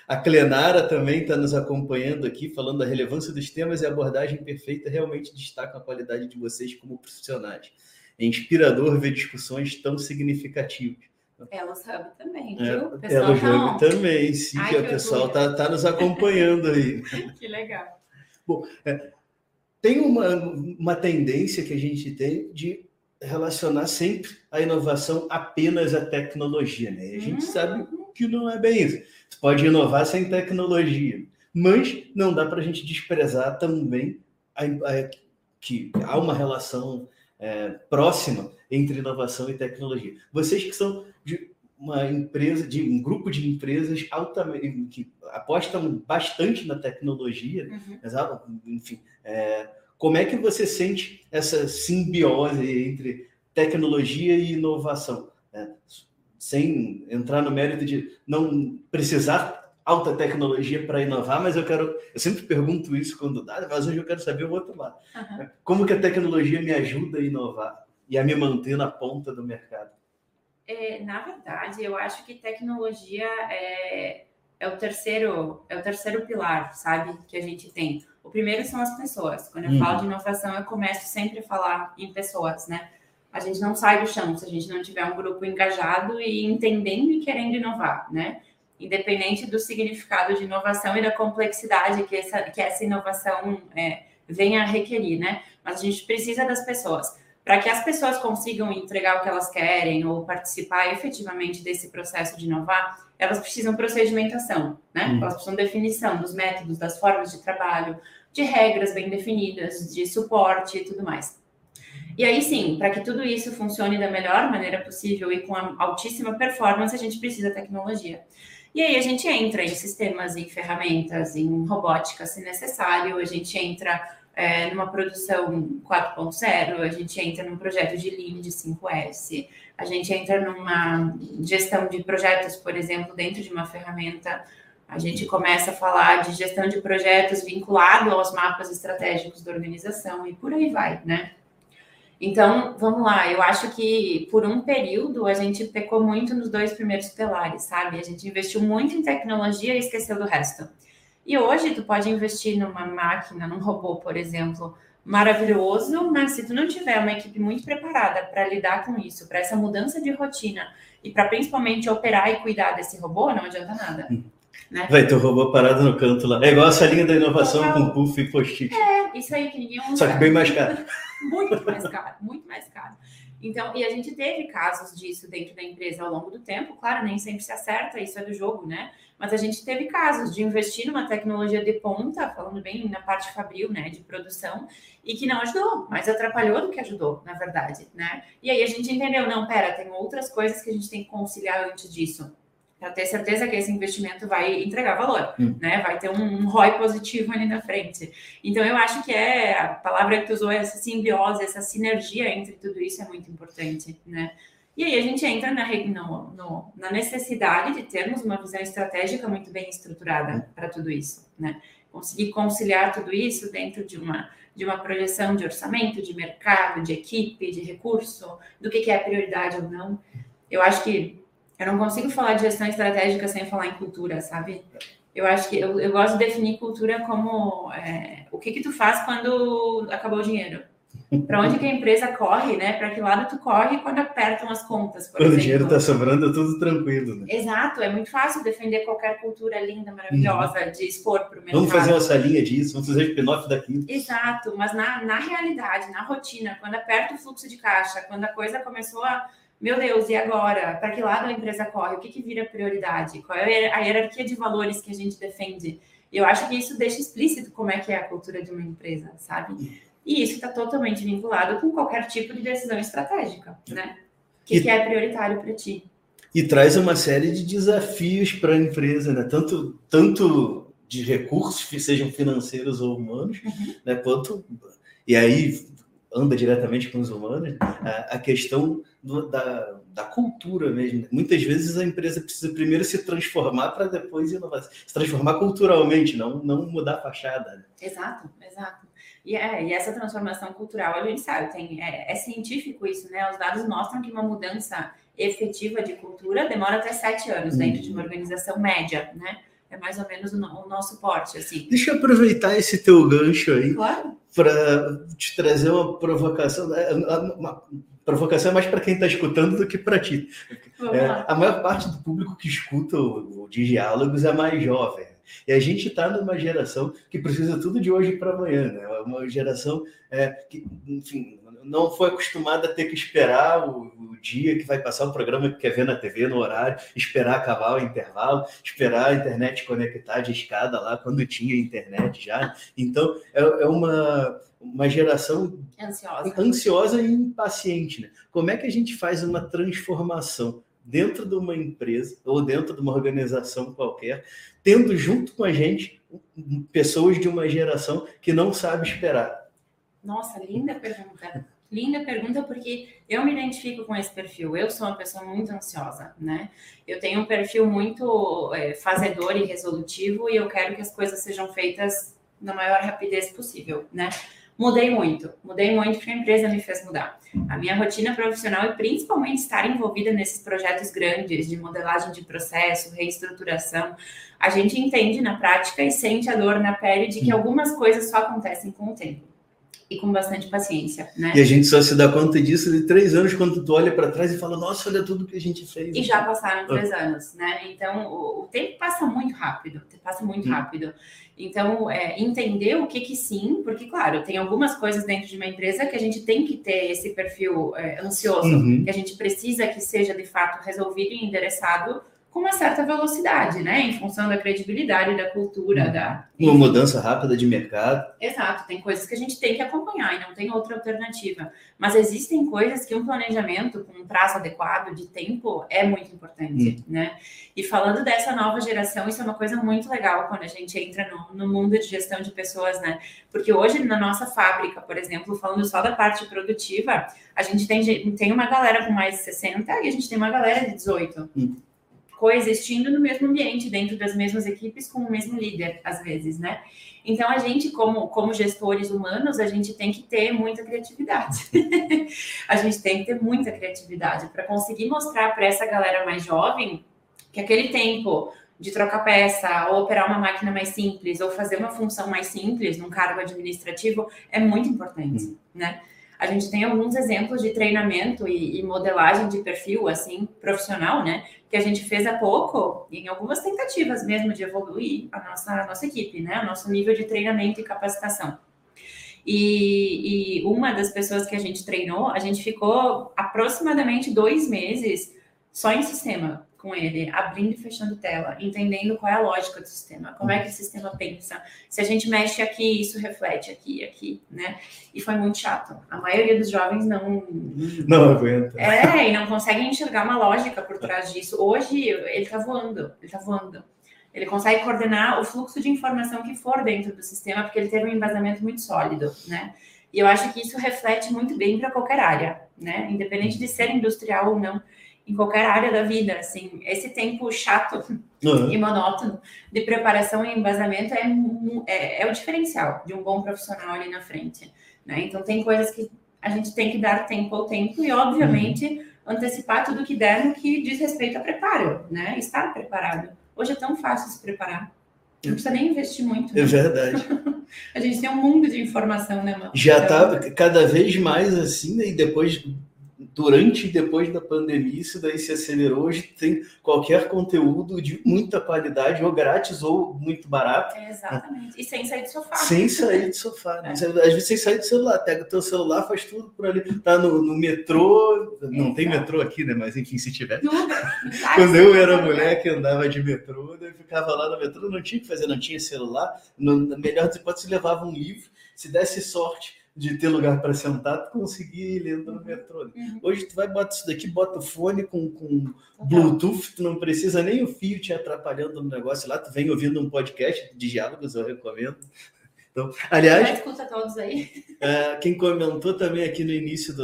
A Clenara também está nos acompanhando aqui, falando da relevância dos temas e a abordagem perfeita realmente destaca a qualidade de vocês como profissionais. É inspirador ver discussões tão significativas. Elos Hub também, é, viu? É, Elos Hub também, sim, Ai, o pessoal está tá nos acompanhando aí. que legal. Bom, é, tem uma, uma tendência que a gente tem de relacionar sempre a inovação apenas à tecnologia, né? A gente uhum. sabe que não é bem isso. Você pode inovar sem tecnologia, mas não dá para a gente desprezar também a, a, que há uma relação é, próxima entre inovação e tecnologia. Vocês que são de uma empresa, de um grupo de empresas altamente que apostam bastante na tecnologia, uhum. enfim, é, como é que você sente essa simbiose entre tecnologia e inovação? Né? Sem entrar no mérito de não precisar alta tecnologia para inovar, mas eu quero, eu sempre pergunto isso quando dá, mas hoje eu quero saber o outro lado. Uhum. Como que a tecnologia me ajuda a inovar e a me manter na ponta do mercado? É, na verdade, eu acho que tecnologia é, é, o terceiro é o terceiro pilar, sabe, que a gente tem. O primeiro são as pessoas. Quando eu uhum. falo de inovação, eu começo sempre a falar em pessoas, né? A gente não sai do chão se a gente não tiver um grupo engajado e entendendo e querendo inovar, né? Independente do significado de inovação e da complexidade que essa, que essa inovação é, venha a requerir, né? Mas a gente precisa das pessoas para que as pessoas consigam entregar o que elas querem ou participar efetivamente desse processo de inovar, elas precisam procedimentação, né? Hum. Elas precisam definição dos métodos, das formas de trabalho, de regras bem definidas, de suporte e tudo mais. E aí sim, para que tudo isso funcione da melhor maneira possível e com altíssima performance, a gente precisa de tecnologia. E aí a gente entra em sistemas, em ferramentas, em robótica, se necessário, a gente entra é, numa produção 4.0, a gente entra num projeto de Lean de 5S, a gente entra numa gestão de projetos, por exemplo, dentro de uma ferramenta A gente começa a falar de gestão de projetos vinculado aos mapas estratégicos da organização e por aí vai, né? Então, vamos lá, eu acho que por um período a gente pecou muito nos dois primeiros pilares, sabe? A gente investiu muito em tecnologia e esqueceu do resto. E hoje tu pode investir numa máquina, num robô, por exemplo, maravilhoso, mas se tu não tiver uma equipe muito preparada para lidar com isso, para essa mudança de rotina e para principalmente operar e cuidar desse robô, não adianta nada. Hum. Né? Vai ter o robô parado no canto lá. É igual essa linha da inovação Total. com puff e post-it. É, isso aí que ninguém usa. Só que bem mais caro. muito mais caro, muito mais caro. Então, e a gente teve casos disso dentro da empresa ao longo do tempo, claro, nem sempre se acerta, isso é do jogo, né? Mas a gente teve casos de investir numa tecnologia de ponta, falando bem na parte fabril, né, de produção, e que não ajudou, mas atrapalhou do que ajudou, na verdade, né? E aí a gente entendeu, não, pera, tem outras coisas que a gente tem que conciliar antes disso para ter certeza que esse investimento vai entregar valor, hum. né? Vai ter um, um ROI positivo ali na frente. Então, eu acho que é a palavra que tu usou, essa simbiose, essa sinergia entre tudo isso é muito importante, né? E aí a gente entra na, no, no, na necessidade de termos uma visão estratégica muito bem estruturada para tudo isso, né? Conseguir conciliar tudo isso dentro de uma de uma projeção de orçamento, de mercado, de equipe, de recurso, do que, que é prioridade ou não. Eu acho que eu não consigo falar de gestão estratégica sem falar em cultura, sabe? Eu acho que eu, eu gosto de definir cultura como é, o que que tu faz quando acabou o dinheiro. Para onde que a empresa corre, né? Para que lado tu corre quando apertam as contas, quando exemplo. o dinheiro está sobrando, tudo tranquilo, né? Exato, é muito fácil defender qualquer cultura linda, maravilhosa, uhum. de expor para o mercado. Vamos fazer uma salinha disso, vamos fazer spin-off daquilo. Exato, mas na, na realidade, na rotina, quando aperta o fluxo de caixa, quando a coisa começou a meu Deus, e agora? Para que lado a empresa corre? O que, que vira prioridade? Qual é a hierarquia de valores que a gente defende? Eu acho que isso deixa explícito como é que é a cultura de uma empresa, sabe? E isso está totalmente vinculado com qualquer tipo de decisão estratégica, né? O que, que é prioritário para ti? E traz uma série de desafios para a empresa, né? Tanto, tanto de recursos, sejam financeiros ou humanos, uhum. né? Quanto e aí anda diretamente com os humanos, a, a questão do, da, da cultura mesmo. Muitas vezes a empresa precisa primeiro se transformar para depois inovar, se transformar culturalmente, não, não mudar a fachada. Né? Exato, exato. E, é, e essa transformação cultural, a gente sabe, tem, é, é científico isso, né? Os dados mostram que uma mudança efetiva de cultura demora até sete anos uhum. dentro de uma organização média, né? É mais ou menos o, o nosso porte, assim. Deixa eu aproveitar esse teu gancho aí. Claro. Para te trazer uma provocação. Né? Uma provocação é mais para quem está escutando do que para ti. É, a maior parte do público que escuta o, o diálogos é mais jovem. E a gente está numa geração que precisa tudo de hoje para amanhã, né? Uma geração é, que, enfim, não foi acostumado a ter que esperar o, o, dia que vai passar o programa que quer ver na TV, no horário, esperar acabar o intervalo, esperar a internet conectar de escada lá quando tinha internet já. Então, é, é uma, uma geração ansiosa. ansiosa e impaciente. Né? Como é que a gente faz uma transformação dentro de uma empresa ou dentro de uma organização qualquer, tendo junto com a gente pessoas de uma geração que não sabe esperar? Nossa, linda pergunta. Linda pergunta, porque eu me identifico com esse perfil. Eu sou uma pessoa muito ansiosa, né? Eu tenho um perfil muito é, fazedor e resolutivo e eu quero que as coisas sejam feitas na maior rapidez possível, né? Mudei muito, mudei muito porque a empresa me fez mudar. A minha rotina profissional e principalmente estar envolvida nesses projetos grandes de modelagem de processo, reestruturação, a gente entende na prática e sente a dor na pele de que algumas coisas só acontecem com o tempo e com bastante paciência, né? E a gente só se dá conta disso de três anos quando tu olha para trás e fala, nossa, olha tudo que a gente fez. E já passaram três ah. anos, né? Então o, o, tempo passa muito rápido, passa muito hum. rápido. Então é, entender o que que sim, porque claro tem algumas coisas dentro de uma empresa que a gente tem que ter esse perfil é, ansioso, uhum. que a gente precisa que seja de fato resolvido e endereçado com uma certa velocidade, né? Em função da credibilidade, da cultura, da. Uma mudança rápida de mercado. Exato, tem coisas que a gente tem que acompanhar e não tem outra alternativa. Mas existem coisas que um planejamento com um prazo adequado de tempo é muito importante, hum. né? E falando dessa nova geração, isso é uma coisa muito legal quando a gente entra no, no mundo de gestão de pessoas, né? Porque hoje na nossa fábrica, por exemplo, falando só da parte produtiva, a gente tem, tem uma galera com mais de 60 e a gente tem uma galera de 18. Hum coexistindo no mesmo ambiente, dentro das mesmas equipes, com o mesmo líder, às vezes, né? Então, a gente, como, como gestores humanos, a gente tem que ter muita criatividade. a gente tem que ter muita criatividade para conseguir mostrar para essa galera mais jovem que aquele tempo de trocar peça, ou operar uma máquina mais simples, ou fazer uma função mais simples num cargo administrativo é muito importante, hum. né? A gente tem alguns exemplos de treinamento e, e, modelagem de perfil, assim, profissional, né? Que a gente fez há pouco, em algumas tentativas mesmo de evoluir a nossa, a nossa equipe, né? O nosso nível de treinamento e capacitação. E, e uma das pessoas que a gente treinou, a gente ficou aproximadamente dois meses só em sistema, com ele, abrindo e fechando tela, entendendo qual é a lógica do sistema, como é que o sistema pensa. Se a gente mexe aqui, isso reflete aqui aqui, né? E foi muito chato. A maioria dos jovens não. Não aguenta. É, e não conseguem enxergar uma lógica por trás disso. Hoje, ele tá voando, ele tá voando. Ele consegue coordenar o fluxo de informação que for dentro do sistema, porque ele teve um embasamento muito sólido, né? E eu acho que isso reflete muito bem para qualquer área, né? Independente de ser industrial ou não em qualquer área da vida, assim, esse tempo chato uhum. e monótono de preparação e embasamento é, é, é, o diferencial de um bom profissional ali na frente, né? Então tem coisas que a gente tem que dar tempo ao tempo e, obviamente, uhum. antecipar tudo que der no que diz respeito a preparo, né? Estar preparado. Hoje é tão fácil se preparar. Não precisa nem investir muito. É né? É verdade. a gente tem um mundo de informação, né, mano? Já está então... cada vez mais assim, né? e depois durante e depois da pandemia, isso daí se acelerou. Hoje tem qualquer conteúdo de muita qualidade, ou grátis ou muito barato. É, exatamente. E sem sair do sofá. Sem sair do sofá. É. Às vezes sem sair do celular. Pega o teu celular, faz tudo por ali. Tá no, no metrô. Não tem metrô aqui, né? Mas enfim, se tiver. Quando eu era mulher que andava de metrô, eu ficava lá no metrô, não tinha o que fazer, não tinha celular. No, na melhor das hipóteses, levava um livro. Se desse sorte, de ter lugar para sentar, tu conseguir ir lendo no metrô. Uhum. Hoje tu vai, bota isso daqui, bota o fone com, com Bluetooth, tu não precisa nem o fio te atrapalhando no negócio lá, tu vem ouvindo um podcast de diálogos, eu recomendo. Então, aliás, escuta todos aí. É, quem comentou também aqui no início da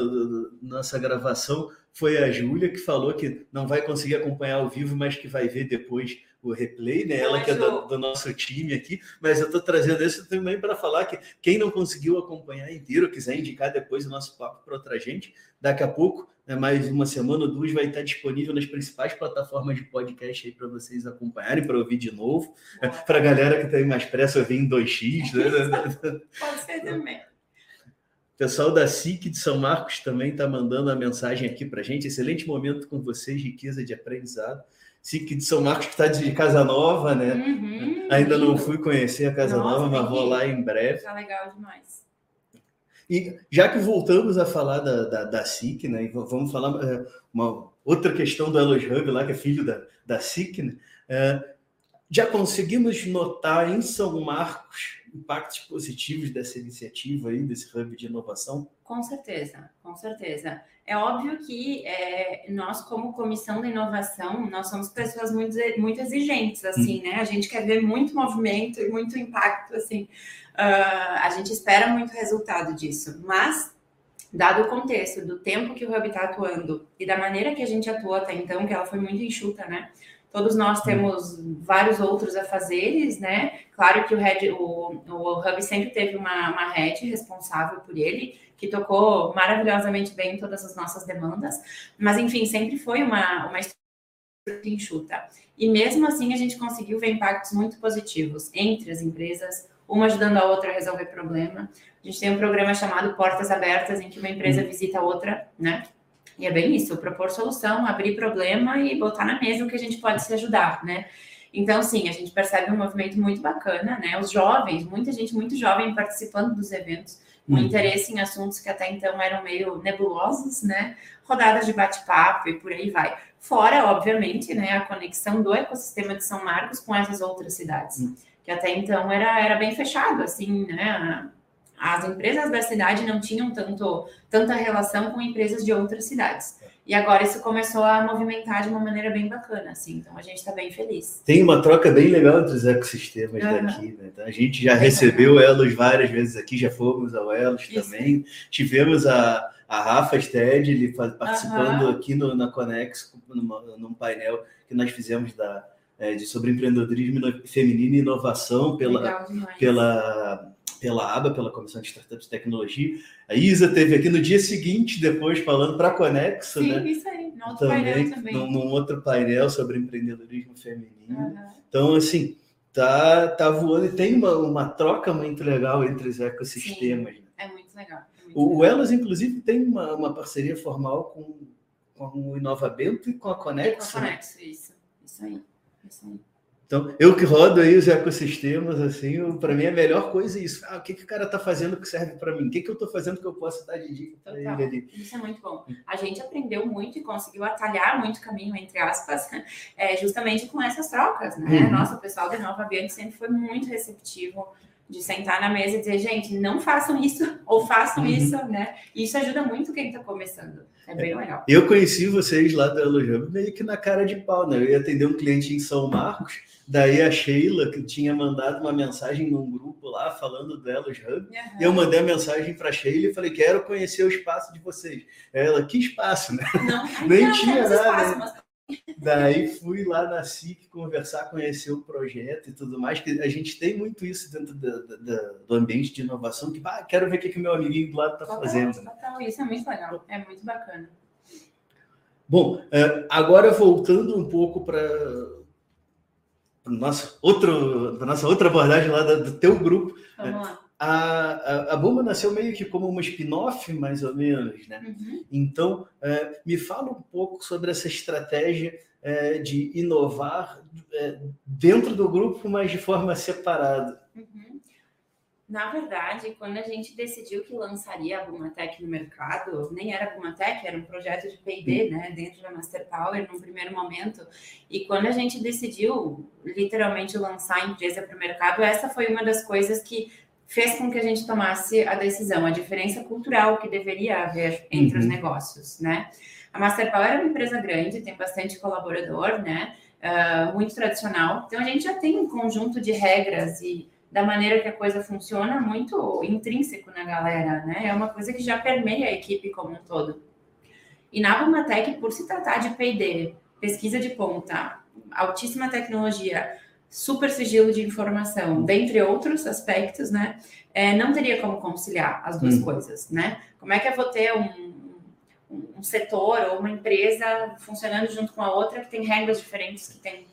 nossa gravação foi a Júlia, que falou que não vai conseguir acompanhar ao vivo, mas que vai ver depois o replay, né? Ela que é do, do nosso time aqui, mas eu estou trazendo isso também para falar que quem não conseguiu acompanhar inteiro, quiser indicar depois o nosso papo para outra gente, daqui a pouco, né, mais uma semana ou duas, vai estar disponível nas principais plataformas de podcast aí para vocês acompanharem, para ouvir de novo. Né? Para a galera que tem mais pressa, ouvir em 2x. Né? Pode ser também. O pessoal da SIC de São Marcos também está mandando a mensagem aqui para gente. Excelente momento com vocês, riqueza de aprendizado. SIC de São Marcos, que está de Casa Nova, né? Uhum, Ainda não fui conhecer a Casa Nossa, Nova, mas vou lá em breve. Tá legal demais. E já que voltamos a falar da, da, da SIC, né? Vamos falar é, uma outra questão do Elos Hub lá, que é filho da, da SIC, né? É, já conseguimos notar em São Marcos impactos positivos dessa iniciativa aí, desse hub de inovação? Com certeza, com certeza. É óbvio que é, nós, como comissão da inovação, nós somos pessoas muito, muito exigentes, assim, hum. né? A gente quer ver muito movimento e muito impacto, assim. Uh, a gente espera muito resultado disso, mas dado o contexto do tempo que o Hub está atuando e da maneira que a gente atuou até então, que ela foi muito enxuta, né? Todos nós temos vários outros afazeres, né? Claro que o, head, o, o Hub sempre teve uma, uma head responsável por ele, que tocou maravilhosamente bem todas as nossas demandas, mas enfim, sempre foi uma, uma estrutura enxuta. E mesmo assim, a gente conseguiu ver impactos muito positivos entre as empresas, uma ajudando a outra a resolver problema. A gente tem um programa chamado Portas Abertas, em que uma empresa uhum. visita a outra, né? E é bem isso, propor solução, abrir problema e botar na mesa o que a gente pode se ajudar, né? Então, sim, a gente percebe um movimento muito bacana, né? Os jovens, muita gente muito jovem participando dos eventos, com hum. interesse em assuntos que até então eram meio nebulosos, né? Rodadas de bate-papo e por aí vai. Fora, obviamente, né, a conexão do ecossistema de São Marcos com essas outras cidades, hum. que até então era, era bem fechado, assim, né? As empresas da cidade não tinham tanto, tanta relação com empresas de outras cidades. E agora isso começou a movimentar de uma maneira bem bacana, assim. Então a gente está bem feliz. Tem uma troca bem legal entre os ecossistemas uhum. daqui, né? Então, a gente já recebeu Elos várias vezes aqui, já fomos ao Elos isso. também. Tivemos a, a Rafa Sted, ele participando uhum. aqui no, na Conex, numa, num painel que nós fizemos da, é, de sobre empreendedorismo feminino e inovação pela, pela, pela ABA, pela Comissão de Startups e Tecnologia. A Isa teve aqui no dia seguinte, depois, falando para a Conexo, Sim, né? isso aí, num outro também, painel também. Num, num, outro painel sobre empreendedorismo feminino. Uhum. Então, assim, tá, tá voando e tem uma, uma troca muito legal entre os ecossistemas. Sim, né? é muito legal. É muito o, Elas, inclusive, tem uma, uma parceria formal com, com o Inovabento e com a Conexo. E com a Conexo, né? isso. Isso aí. Isso aí. Então, eu que rodo aí os ecossistemas, assim, para mim é a melhor coisa isso. Ah, o que, que o cara está fazendo que serve para mim? O que, que eu estou fazendo que eu posso dar de dica para ele ali? Isso é muito bom. A gente aprendeu muito e conseguiu atalhar muito caminho, entre aspas, é, justamente com essas trocas, né? Uhum. Nossa, o pessoal da Nova Bianchi sempre foi muito receptivo de sentar na mesa e dizer, gente, não façam isso ou façam uhum. isso, né? E isso ajuda muito quem está começando. É bem é. legal. Eu conheci vocês lá da Elojamp meio que na cara de pau, né? Eu ia atender um cliente em São Marcos, daí a Sheila, que tinha mandado uma mensagem num grupo lá falando do Elos Hub, uhum. e eu mandei a mensagem para a Sheila e falei, quero conhecer o espaço de vocês. Ela, que espaço, né? Não, Nem não, tinha nada. Espaço, mas Daí fui lá na SIC conversar, conhecer o projeto e tudo mais, que a gente tem muito isso dentro do, ambiente de inovação, que ah, quero ver o que, que meu amiguinho do lado está fazendo. Total, isso é muito legal, é muito bacana. Bom, é, agora voltando um pouco para nossa, outro, nossa outra abordagem lá do, teu grupo. Vamos lá a, a, a Bomba nasceu meio que como uma spin-off, mais ou menos, né? Uhum. Então, é, me fala um pouco sobre essa estratégia é, de inovar é, dentro do grupo, mas de forma separada. Uhum. Na verdade, quando a gente decidiu que lançaria a Bumatec no mercado, nem era Bumatec, era um projeto de P&D, né, dentro da Master Power, num primeiro momento. E quando a gente decidiu, literalmente, lançar a empresa para o mercado, essa foi uma das coisas que fez com que a gente tomasse a decisão, a diferença cultural que deveria haver entre uhum. os negócios, né? A Masterpower é uma empresa grande, tem bastante colaborador, né? Uh, muito tradicional. Então a gente já tem um conjunto de regras e da maneira que a coisa funciona muito intrínseco na galera, né? É uma coisa que já permeia a equipe como um todo. E na Bumatec, por se tratar de P&D, pesquisa de ponta, altíssima tecnologia, super sigilo de informação, dentre outros aspectos, né? É, não teria como conciliar as duas hum. coisas, né? Como é que eu vou ter um, um, setor ou uma empresa funcionando junto com a outra que tem regras diferentes, que tem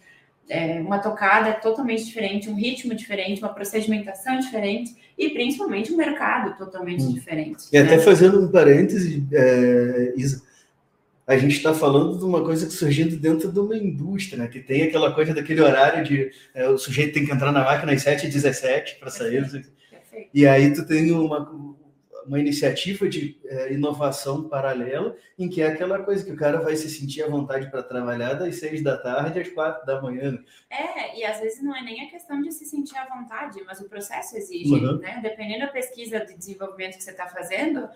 é, uma tocada totalmente diferente, um ritmo diferente, uma procedimentação diferente e principalmente um mercado totalmente hum. diferente. E né? até fazendo um parêntese, é, Isa, a gente está falando de uma coisa que surgindo dentro de uma indústria, né? que tem aquela coisa daquele horário de é, o sujeito tem que entrar na máquina às 7h17 para sair. Perfeito. Perfeito. E aí tu tem uma, uma iniciativa de é, inovação paralela, em que é aquela coisa que o cara vai se sentir à vontade para trabalhar das seis da tarde às quatro da manhã. É, e às vezes não é nem a questão de se sentir à vontade, mas o processo exige, uhum. né? Dependendo da pesquisa de desenvolvimento que você está fazendo,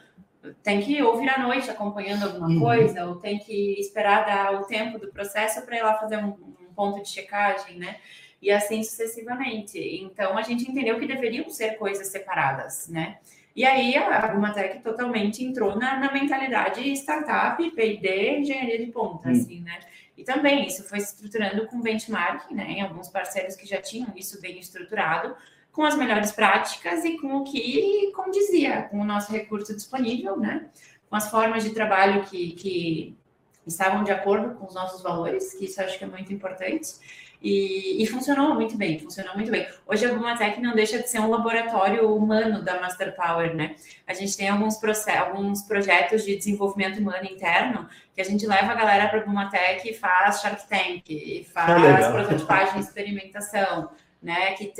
tem que ouvir à noite acompanhando alguma uhum. coisa, ou tem que esperar dar o tempo do processo para ir lá fazer um, um, ponto de checagem, né? E assim sucessivamente. Então a gente entendeu que deveriam ser coisas separadas, né? E aí a Gumatec totalmente entrou na, na mentalidade startup, P&D, engenharia de ponta, uhum. assim, né? E também isso foi se estruturando com benchmark, né? Em alguns parceiros que já tinham isso bem estruturado, com as melhores práticas e com o que condizia com o nosso recurso disponível, né? Com as formas de trabalho que, que estavam de acordo com os nossos valores, que isso acho que é muito importante. E, e, funcionou muito bem, funcionou muito bem. Hoje a Bumatec não deixa de ser um laboratório humano da Master Power, né? A gente tem alguns, alguns projetos de desenvolvimento humano interno que a gente leva a galera para a Bumatec e faz Shark Tank, e faz ah, prototipagem de experimentação, né, que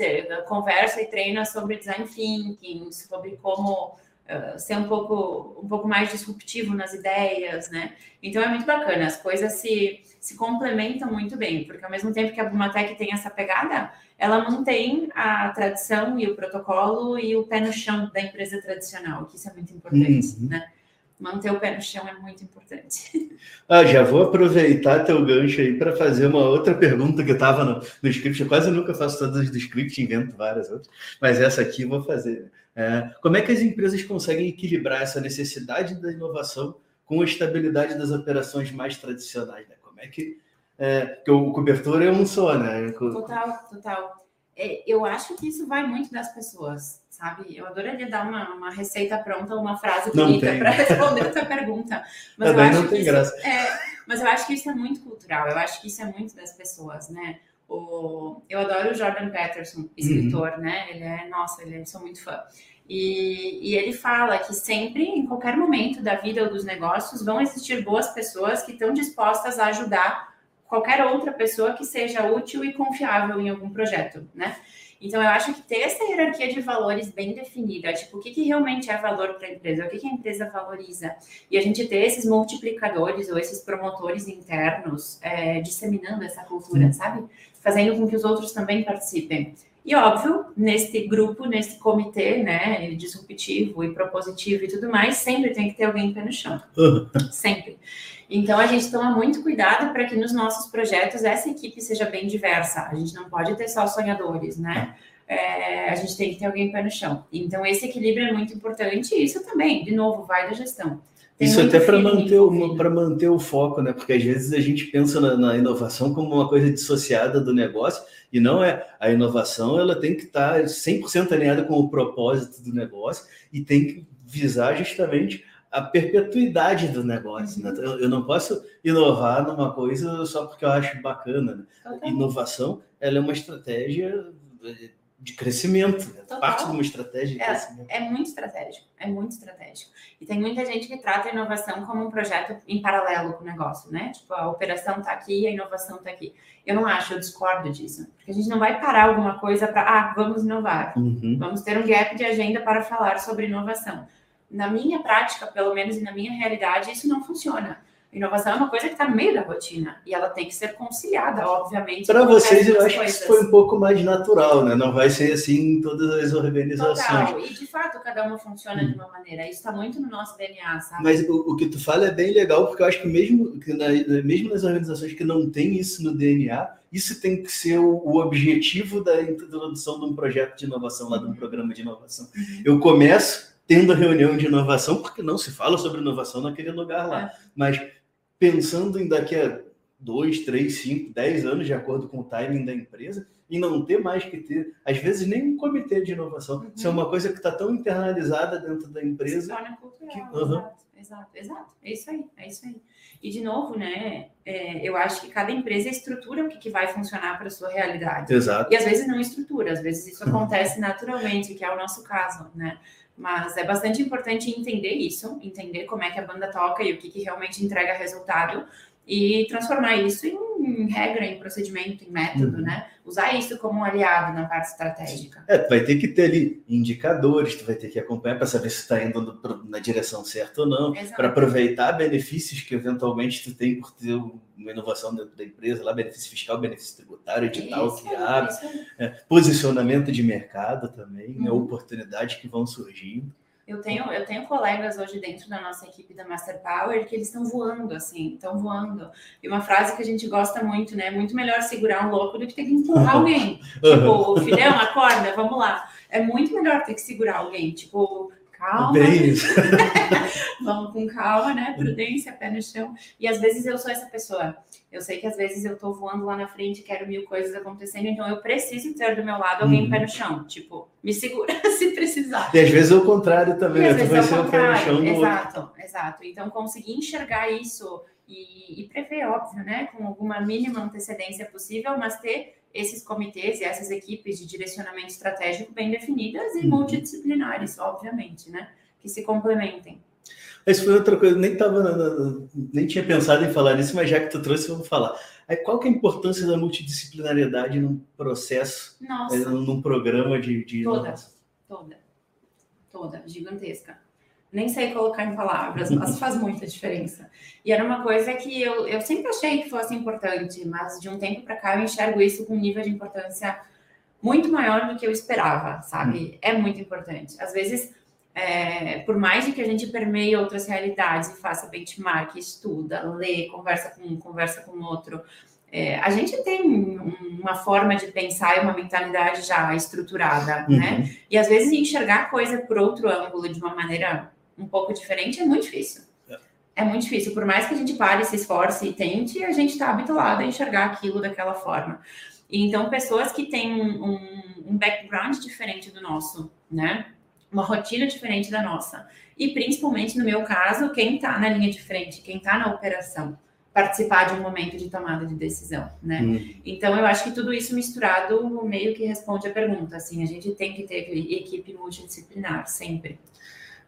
conversa e treina sobre design thinking, sobre como uh, ser um pouco, um pouco mais disruptivo nas ideias, né? Então é muito bacana, as coisas se, se complementam muito bem, porque ao mesmo tempo que a Bumatec tem essa pegada, ela mantém a tradição e o protocolo e o pé no chão da empresa tradicional, que isso é muito importante, uhum. né? Manter o pé no chão é muito importante. Ah, já vou aproveitar teu gancho aí para fazer uma outra pergunta que estava no, no script. Eu quase nunca faço todas do script, invento várias outras, mas essa aqui eu vou fazer. É, como é que as empresas conseguem equilibrar essa necessidade da inovação com a estabilidade das operações mais tradicionais? Né? Como é que. É, porque o cobertor é um só, né? Total, total. É, eu acho que isso vai muito das pessoas sabe? Eu adoraria dar uma, uma receita pronta, uma frase bonita para responder a tua pergunta. Mas eu acho não tem graça. É, mas eu acho que isso é muito cultural, eu acho que isso é muito das pessoas, né? O, eu adoro o Jordan Peterson, escritor, uhum. né? Ele é, nossa, ele é, sou muito fã. E, e, ele fala que sempre, em qualquer momento da vida ou dos negócios, vão existir boas pessoas que estão dispostas a ajudar qualquer outra pessoa que seja útil e confiável em algum projeto, né? Então, eu acho que ter essa hierarquia de valores bem definida, tipo, o que, que realmente é valor para a empresa, o que, que a empresa valoriza, e a gente ter esses multiplicadores ou esses promotores internos é, disseminando essa cultura, sabe? Fazendo com que os outros também participem. E óbvio, nesse grupo, nesse comitê, né, disruptivo e propositivo e tudo mais, sempre tem que ter alguém pé no chão. sempre. Então, a gente toma muito cuidado para que nos nossos projetos essa equipe seja bem diversa. A gente não pode ter só sonhadores, né? É, a gente tem que ter alguém pé no chão. Então, esse equilíbrio é muito importante e isso também, de novo, vai da gestão. Tem isso até para manter, o, manter o foco, né? Porque às vezes a gente pensa na, na, inovação como uma coisa dissociada do negócio, e não é. A inovação ela tem que estar 100% alinhada com o propósito do negócio e tem que visar justamente a perpetuidade do negócio. Né? Eu, eu, não posso inovar numa coisa só porque eu acho bacana. Né? Inovação ela é uma estratégia de crescimento, né? parte de uma estratégia de é, crescimento. É muito estratégico, é muito estratégico. E tem muita gente que trata a inovação como um projeto em paralelo com o negócio, né? Tipo, a operação está aqui, a inovação está aqui. Eu não acho, eu discordo disso. Porque a gente não vai parar alguma coisa para, ah, vamos inovar. Uhum. Vamos ter um gap de agenda para falar sobre inovação na minha prática, pelo menos e na minha realidade, isso não funciona. Inovação é uma coisa que está no meio da rotina e ela tem que ser conciliada, obviamente. Para vocês, eu acho coisas. que isso foi um pouco mais natural, né? Não vai ser assim em todas as organizações. Total. E de fato, cada uma funciona hum. de uma maneira. Isso está muito no nosso DNA, sabe? Mas o, o, que tu fala é bem legal, porque eu acho que mesmo, que na, mesmo nas organizações que não tem isso no DNA, isso tem que ser o, o objetivo da introdução de um projeto de inovação, lá de um programa de inovação. Uhum. Eu começo tendo a reunião de inovação, porque não se fala sobre inovação naquele lugar lá. É. Mas pensando em daqui a dois, três, cinco, dez anos, de acordo com o timing da empresa, e não ter mais que ter, às vezes, nem um comitê de inovação. Uhum. Isso é uma coisa que está tão internalizada dentro da empresa. Se torna cultural, que, uhum. exato, exato, exato. É isso aí, é isso aí. E, de novo, né, é, eu acho que cada empresa estrutura o que, que vai funcionar para a sua realidade. Exato. E, às vezes, não estrutura, às vezes isso acontece naturalmente, que é o nosso caso, né? Mas é bastante importante entender isso, entender como é que a banda toca e o que, que realmente entrega resultado e transformar isso em regra, em procedimento, em método, uhum. né? Usar isso como um aliado na parte estratégica. É, tu vai ter que ter ali indicadores, tu vai ter que acompanhar para saber se está indo na direção certa ou não, para aproveitar benefícios que eventualmente tu tem por ter uma inovação dentro da empresa, lá benefício fiscal, benefício tributário, edital isso, abre, é, posicionamento de mercado também, né? uhum. né, oportunidades que vão surgindo. Eu tenho, eu tenho colegas hoje dentro da nossa equipe da Master Power que eles estão voando, assim, estão voando. E uma frase que a gente gosta muito, né? Muito melhor segurar um louco do que ter que empurrar alguém. Tipo, filhão, acorda, vamos lá. É muito melhor ter que segurar alguém. Tipo, calma. Bem isso. Vamos com calma, né? Prudência, pé no chão. E às vezes eu sou essa pessoa. Eu sei que às vezes eu tô voando lá na frente, quero mil coisas acontecendo, então eu preciso ter do meu lado alguém uhum. pé no chão. Tipo, me segura se precisar. E às vezes é o contrário também, né? Tu vai ser o pé no chão do Exato, outro. exato. Então conseguir enxergar isso e, e prever, óbvio, né? Com alguma mínima antecedência possível, mas ter esses comitês e essas equipes de direcionamento estratégico bem definidas e uhum. multidisciplinares, obviamente, né? Que se complementem. Isso foi outra coisa, nem tava, nem tinha pensado em falar nisso, mas já que tu trouxe, vamos falar. Aí, qual que é a importância da multidisciplinariedade num processo, Nossa. Eh, num programa de, de toda, toda, toda, gigantesca nem sei colocar em palavras, mas faz muita diferença. E era uma coisa que eu, eu sempre achei que fosse importante, mas de um tempo para cá eu enxergo isso com um nível de importância muito maior do que eu esperava, sabe? Hum. É muito importante. Às vezes é, por mais de que a gente permeie outras realidades faça benchmark, estuda, lê, conversa com um, conversa com outro, é, a gente tem uma forma de pensar e uma mentalidade já estruturada, uhum. né? E às vezes enxergar coisa por outro ângulo, de uma maneira um pouco diferente, é muito difícil. É, é muito difícil. Por mais que a gente pare, se esforce e tente, a gente está habituado a enxergar aquilo daquela forma. E então, pessoas que têm um, um background diferente do nosso, né? Uma rotina diferente da nossa. E principalmente, no meu caso, quem está na linha de frente, quem está na operação participar de um momento de tomada de decisão, né? Hum. Então eu acho que tudo isso misturado meio que responde a pergunta, assim, a gente tem que ter equipe multidisciplinar sempre.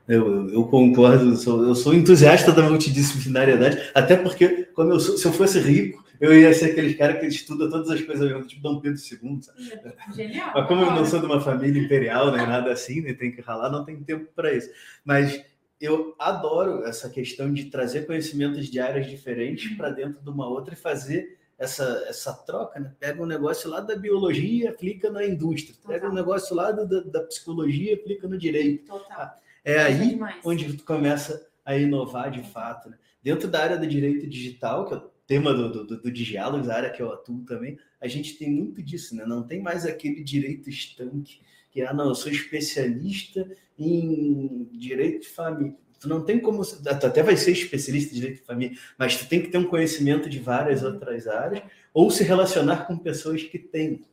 Eu, eu, concordo, eu sou, eu sou, entusiasta da multidisciplinariedade, até porque quando eu sou, se eu fosse rico, eu ia ser aquele cara que estuda todas as coisas ao tipo Dom Pedro II, sabe? Genial. Mas como eu não sou de uma família imperial, nem nada assim, nem tem que ralar, não tem tempo para isso. Mas eu adoro essa questão de trazer conhecimentos de áreas diferentes para dentro de uma outra e fazer essa, essa troca, né? Pega um negócio lá da biologia aplica na indústria. Total. Pega um negócio lá da, da psicologia aplica no direito. Total. É, aí demais. onde tu começa a inovar de fato. Né? Dentro da área do direito digital, que é o tema do, do, do, do diálogos, a área que eu atuo também, a gente tem muito disso, né? Não tem mais aquele direito estanque que ah, não, eu sou especialista em direito de família. Tu não tem como, tu até vai ser especialista em direito de família, mas tu tem que ter um conhecimento de várias outras áreas ou se relacionar com pessoas que têm.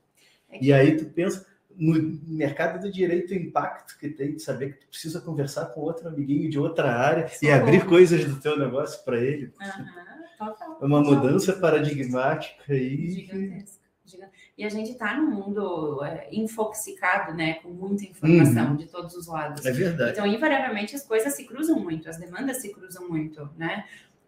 É e aí tu pensa no mercado do direito o impacto que tem de saber que tu precisa conversar com outro amiguinho de outra área e abrir coisas do teu negócio para ele. Uhum, é uma mudança paradigmática aí. Gigantesca. E a gente está num mundo é, infoxicado, né, com muita informação uhum. de todos os lados. É verdade. Então, invariavelmente, as coisas se cruzam muito, as demandas se cruzam muito, né?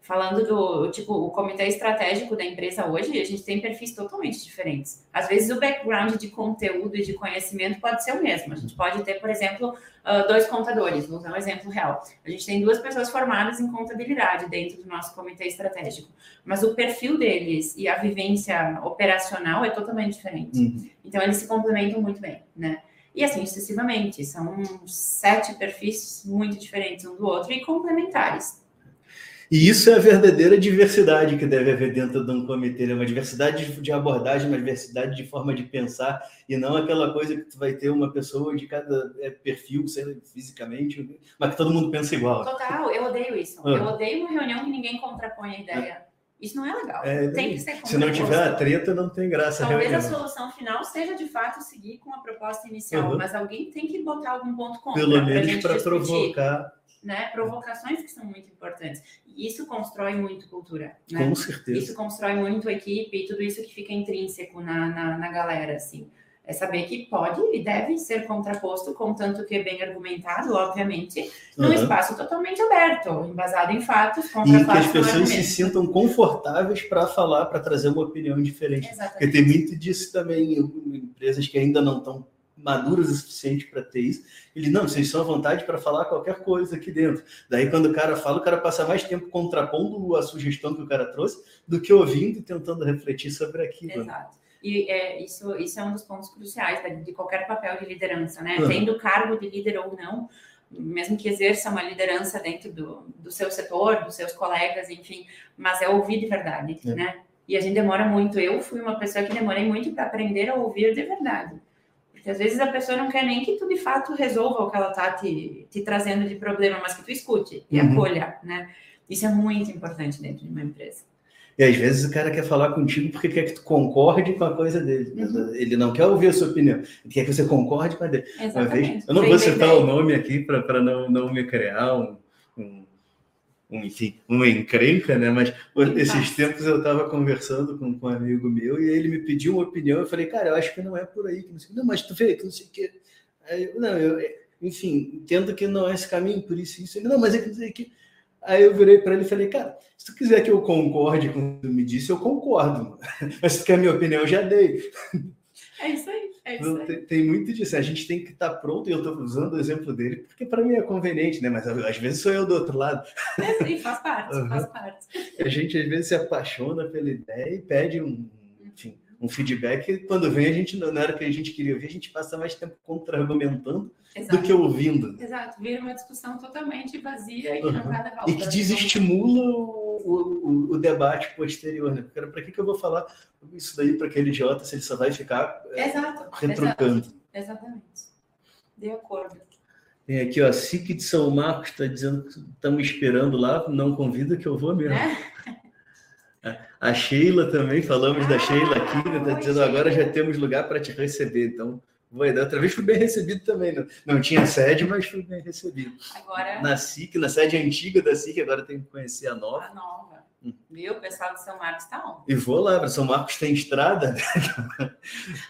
Falando do tipo o comitê estratégico da empresa hoje, a gente tem perfis totalmente diferentes. Às vezes o background de conteúdo e de conhecimento pode ser o mesmo. A gente pode ter, por exemplo, ah, dois contadores. Vou usar um exemplo real. A gente tem duas pessoas formadas em contabilidade dentro do nosso comitê estratégico, mas o perfil deles e a vivência operacional é totalmente diferente. Uhum. Então eles se complementam muito bem, né? E assim sucessivamente. São sete perfis muito diferentes um do outro e complementares e isso é a verdadeira diversidade que deve haver dentro de um comitê, né? uma diversidade de abordagem, uma diversidade de forma de pensar, e não aquela coisa que tu vai ter uma pessoa de cada é, perfil, seja fisicamente, mas que todo mundo pensa igual. Total, eu odeio isso. Eu odeio uma reunião que ninguém contrapõe a ideia. Isso não é legal. É, tem que ser Se não tiver a treta, não tem graça. Talvez a solução final seja de fato seguir com a proposta inicial, uhum. mas alguém tem que botar algum ponto contra. Pelo menos para provocar né, provocações que são muito importantes. E isso constrói muito cultura. Né? Com certeza. Isso constrói muito equipe e tudo isso que fica intrínseco na, na, na, galera, assim. É saber que pode e deve ser contraposto, contanto que é bem argumentado, obviamente, num uhum. espaço totalmente aberto, embasado em fatos, contra E que as pessoas se sintam confortáveis para falar, para trazer uma opinião diferente. Exatamente. Porque tem muito disso também em empresas que ainda não estão maduras o suficiente para ter isso. Ele, não, vocês são à vontade para falar qualquer coisa aqui dentro. Daí, quando o cara fala, o cara passa mais tempo contrapondo a sugestão que o cara trouxe do que ouvindo e tentando refletir sobre aquilo. Né? Exato. E é, isso, isso é um dos pontos cruciais de, de qualquer papel de liderança, né? Uhum. Tendo cargo de líder ou não, mesmo que exerça uma liderança dentro do, do seu setor, dos seus colegas, enfim, mas é ouvir de verdade, é. né? E a gente demora muito. Eu fui uma pessoa que demorei muito para aprender a ouvir de verdade. Às vezes a pessoa não quer nem que tu de fato resolva o que ela tá te, te trazendo de problema, mas que tu escute e uhum. acolha, né? Isso é muito importante dentro de uma empresa. E às vezes o cara quer falar contigo porque quer que tu concorde com a coisa dele. Uhum. Ele não quer ouvir a sua opinião, ele quer que você concorde com a dele. Exatamente. Vez, eu não vou citar o nome aqui para não, não me criar um um, enfim, uma encrenca, né? Mas esses tempos eu estava conversando com, com, um amigo meu e ele me pediu uma opinião. Eu falei, cara, eu acho que não é por aí. Que não, sei, não, mas tu vê que não sei o quê. Não, eu, enfim, entendo que não é esse caminho, por isso, isso. Não, mas é que não sei o quê. Aí eu virei para ele e falei, cara, se tu quiser que eu concorde com o que tu me disse, eu concordo. Mas se tu quer a minha opinião, eu já dei. É isso aí. É isso tem, tem, muito disso. A gente tem que estar tá pronto, e eu estou usando o exemplo dele, porque para mim é conveniente, né? Mas às vezes sou eu do outro lado. É, sim, faz parte, uhum. faz parte. A gente às vezes se apaixona pela ideia e pede um, enfim, um feedback. Quando vem, a gente, era o que a gente queria ouvir, a gente passa mais tempo contra-argumentando do que ouvindo. Exato, vira uma discussão totalmente vazia e que uhum. não levar E que desestimula o, o, o, debate posterior, né? Para que, que eu vou falar isso daí para aquele idiota se ele só vai ficar é, exato, retrucando? Exato, exatamente. De acordo. Tem aqui, ó, SIC de São Marcos está dizendo que estamos esperando lá, não convida que eu vou mesmo. É? A Sheila também, falamos ah, da Sheila aqui, está né? dizendo agora já temos lugar para te receber, então vai dar. Outra vez fui bem recebido também, não, não tinha sede, mas fui bem recebido. Agora... Na SIC, na sede antiga da SIC, agora tem que conhecer a nova. A nova. Viu? O pessoal de São Marcos está on. E vou lá, São Marcos tem estrada.